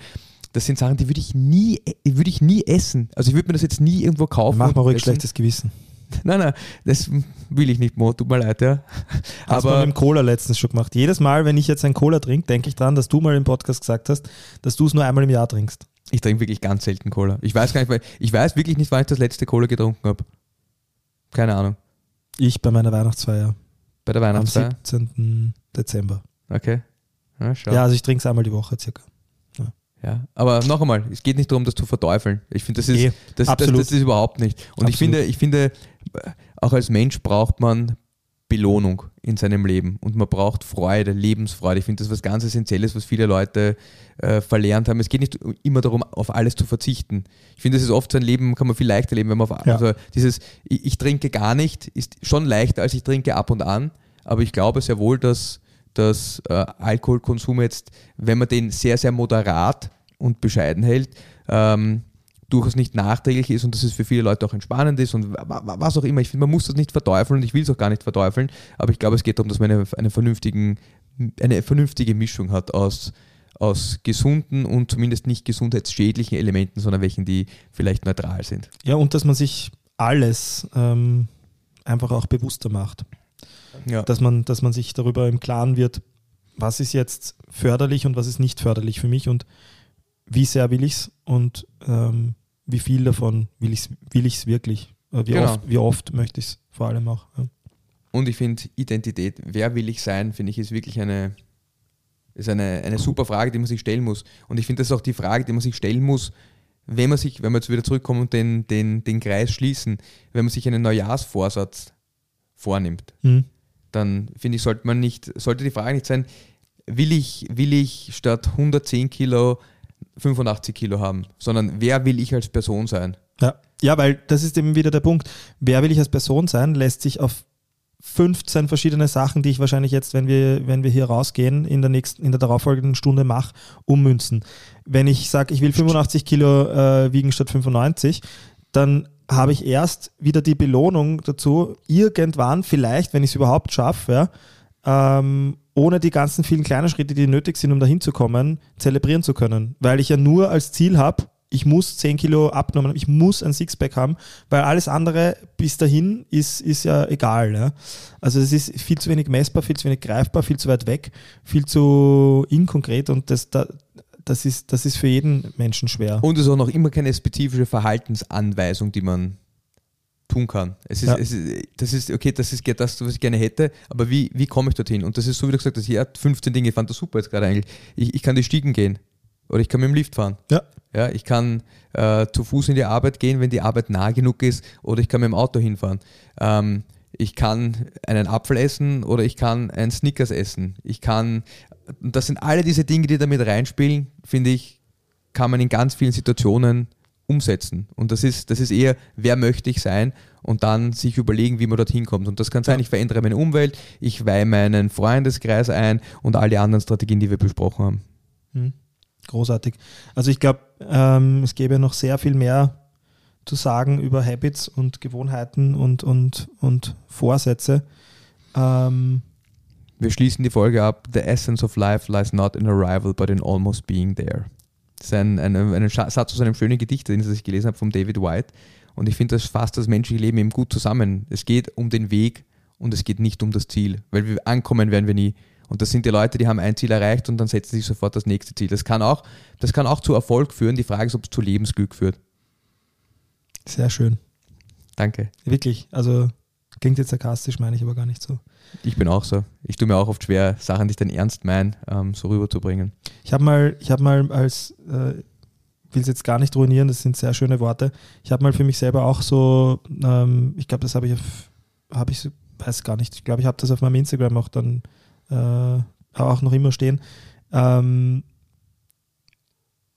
Das sind Sachen, die würde ich nie, die würde ich nie essen. Also ich würde mir das jetzt nie irgendwo kaufen. Mach mal ruhig essen. schlechtes Gewissen. Nein, nein, das will ich nicht, Mo, tut mir leid, ja. Hast du Aber mit dem Cola letztens schon gemacht. Jedes Mal, wenn ich jetzt ein Cola trinke, denke ich dran, dass du mal im Podcast gesagt hast, dass du es nur einmal im Jahr trinkst. Ich trinke wirklich ganz selten Cola. Ich weiß gar nicht, weil ich weiß wirklich nicht, wann ich das letzte Cola getrunken habe. Keine Ahnung. Ich bei meiner Weihnachtsfeier Bei der am Weihnachtsfeier. 17. Dezember. Okay. Ja. Ja, also ich trinke es einmal die Woche circa. Ja, aber noch einmal, es geht nicht darum, das zu verteufeln. Ich finde, das ist, Eh, das, das, das ist überhaupt nicht. Und ich Absolut. finde, ich finde, auch als Mensch braucht man Belohnung in seinem Leben und man braucht Freude, Lebensfreude. Ich finde, das ist was ganz Essentielles, was viele Leute äh, verlernt haben. Es geht nicht immer darum, auf alles zu verzichten. Ich finde, das ist oft so ein Leben, kann man viel leichter leben, wenn man auf Ja. also dieses, ich, ich trinke gar nicht, ist schon leichter, als ich trinke ab und an. Aber ich glaube sehr wohl, dass, dass äh, Alkoholkonsum jetzt, wenn man den sehr, sehr moderat und bescheiden hält, ähm, durchaus nicht nachträglich ist und dass es für viele Leute auch entspannend ist und wa- wa- was auch immer. Ich finde, man muss das nicht verteufeln und ich will es auch gar nicht verteufeln, aber ich glaube, es geht darum, dass man eine, eine, vernünftigen, eine vernünftige Mischung hat aus, aus gesunden und zumindest nicht gesundheitsschädlichen Elementen, sondern welchen, die vielleicht neutral sind. Ja, und dass man sich alles ähm, einfach auch bewusster macht. Ja. Dass man, dass man sich darüber im Klaren wird, was ist jetzt förderlich und was ist nicht förderlich für mich und wie sehr will ich es und ähm, wie viel davon will ich es will ich's wirklich. Äh, Wie, Genau. oft, wie oft möchte ich es vor allem auch. Ja. Und ich finde Identität, wer will ich sein, finde ich, ist wirklich eine, ist eine, eine super Frage, die man sich stellen muss. Und ich finde, das ist auch die Frage, die man sich stellen muss, wenn man sich, wenn wir jetzt wieder zurückkommen und den, den, den Kreis schließen, wenn man sich einen Neujahrsvorsatz vornimmt, Mhm. dann finde ich, sollte man nicht, sollte die Frage nicht sein, will ich, will ich statt 110 Kilo 85 Kilo haben, sondern wer will ich als Person sein? Ja. ja, weil das ist eben wieder der Punkt. Wer will ich als Person sein, lässt sich auf 15 verschiedene Sachen, die ich wahrscheinlich jetzt, wenn wir, wenn wir hier rausgehen, in der nächsten, in der darauffolgenden Stunde mache, ummünzen. Wenn ich sage, ich will 85 Kilo äh, wiegen statt 95, dann habe ich erst wieder die Belohnung dazu, irgendwann vielleicht, wenn ich es überhaupt schaffe, ja, ähm, ohne die ganzen vielen kleinen Schritte, die nötig sind, um dahin zu kommen, zelebrieren zu können. Weil ich ja nur als Ziel habe, ich muss 10 Kilo abgenommen ich muss ein Sixpack haben, weil alles andere bis dahin ist, ist ja egal. Ja? Also es ist viel zu wenig messbar, viel zu wenig greifbar, viel zu weit weg, viel zu inkonkret und das, da, das, ist, das ist für jeden Menschen schwer. Und es ist auch noch immer keine spezifische Verhaltensanweisung, die man tun kann. Es ist, Ja. es ist, das ist, okay, das ist das, was ich gerne hätte, aber wie, wie komme ich dorthin? Und das ist so, wie du gesagt hast, ja, 15 Dinge, ich fand das super jetzt gerade eigentlich. Ich, ich kann die Stiegen gehen oder ich kann mit dem Lift fahren. Ja. Ja, ich kann äh, zu Fuß in die Arbeit gehen, wenn die Arbeit nah genug ist, oder ich kann mit dem Auto hinfahren. Ähm, ich kann einen Apfel essen oder ich kann einen Snickers essen. Ich kann, das sind alle diese Dinge, die damit reinspielen, finde ich, kann man in ganz vielen Situationen umsetzen. Und das ist, das ist eher, wer möchte ich sein und dann sich überlegen, wie man dorthin kommt. Und das kann sein, ich verändere meine Umwelt, ich weihe meinen Freundeskreis ein und all die anderen Strategien, die wir besprochen haben. Hm. Großartig. Also ich glaube, ähm, es gäbe noch sehr viel mehr zu sagen über Habits und Gewohnheiten und, und, und Vorsätze. Ähm, Wir schließen die Folge ab. The essence of life lies not in arrival, but in almost being there. Das ist ein, ein, Satz aus einem schönen Gedicht, den ich gelesen habe, von David White. Und ich finde, das fasst das menschliche Leben eben gut zusammen. Es geht um den Weg und es geht nicht um das Ziel, weil wir ankommen werden wir nie. Und das sind die Leute, die haben ein Ziel erreicht und dann setzen sich sofort das nächste Ziel. Das kann auch, das kann auch zu Erfolg führen. Die Frage ist, ob es zu Lebensglück führt. sehr schön. Danke. Wirklich. Also klingt jetzt sarkastisch, meine ich aber gar nicht so. Ich bin auch so. Ich tue mir auch oft schwer, Sachen, die ich dann ernst meine, ähm, so rüberzubringen. Ich habe mal, ich habe mal als, äh, will es jetzt gar nicht ruinieren, das sind sehr schöne Worte. Ich habe mal für mich selber auch so, ähm, ich glaube, das habe ich, auf- habe ich, weiß gar nicht. Ich glaube, ich habe das auf meinem Instagram auch dann äh, auch noch immer stehen. Ähm,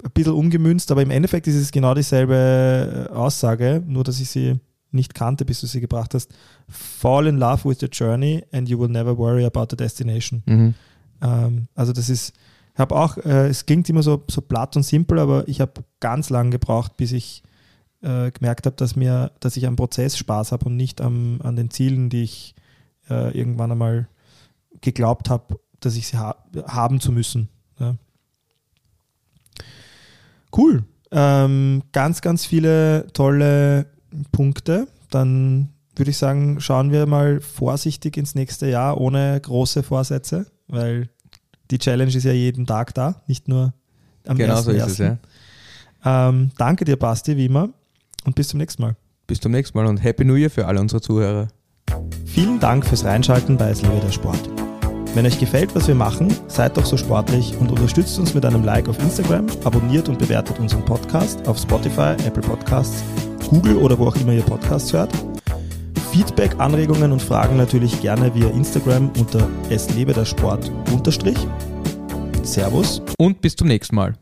ein bisschen umgemünzt, aber im Endeffekt ist es genau dieselbe äh, Aussage, nur dass ich sie nicht kannte, bis du sie gebracht hast. Fall in love with the journey and you will never worry about the destination. Mhm. Ähm, also das ist, ich habe auch, äh, es klingt immer so, so platt und simpel, aber ich habe ganz lange gebraucht, bis ich äh, gemerkt habe, dass mir, dass ich am Prozess Spaß habe und nicht am, an den Zielen, die ich äh, irgendwann einmal geglaubt habe, dass ich sie ha haben zu müssen. Ja. Cool. Ähm, ganz, ganz viele tolle Punkte. Dann würde ich sagen, schauen wir mal vorsichtig ins nächste Jahr ohne große Vorsätze, weil die Challenge ist ja jeden Tag da, nicht nur am Genau so ist 1.1.. es, ja. Ähm, danke dir, Basti, wie immer, und bis zum nächsten Mal. Bis zum nächsten Mal und Happy New Year für alle unsere Zuhörer. Vielen Dank fürs Reinschalten bei Es der Sport. Wenn euch gefällt, was wir machen, seid doch so sportlich und unterstützt uns mit einem Like auf Instagram, abonniert und bewertet unseren Podcast auf Spotify, Apple Podcasts, Google oder wo auch immer ihr Podcasts hört. Feedback, Anregungen und Fragen natürlich gerne via Instagram unter Es lebe der Sport unterstrich. Servus. Und bis zum nächsten Mal.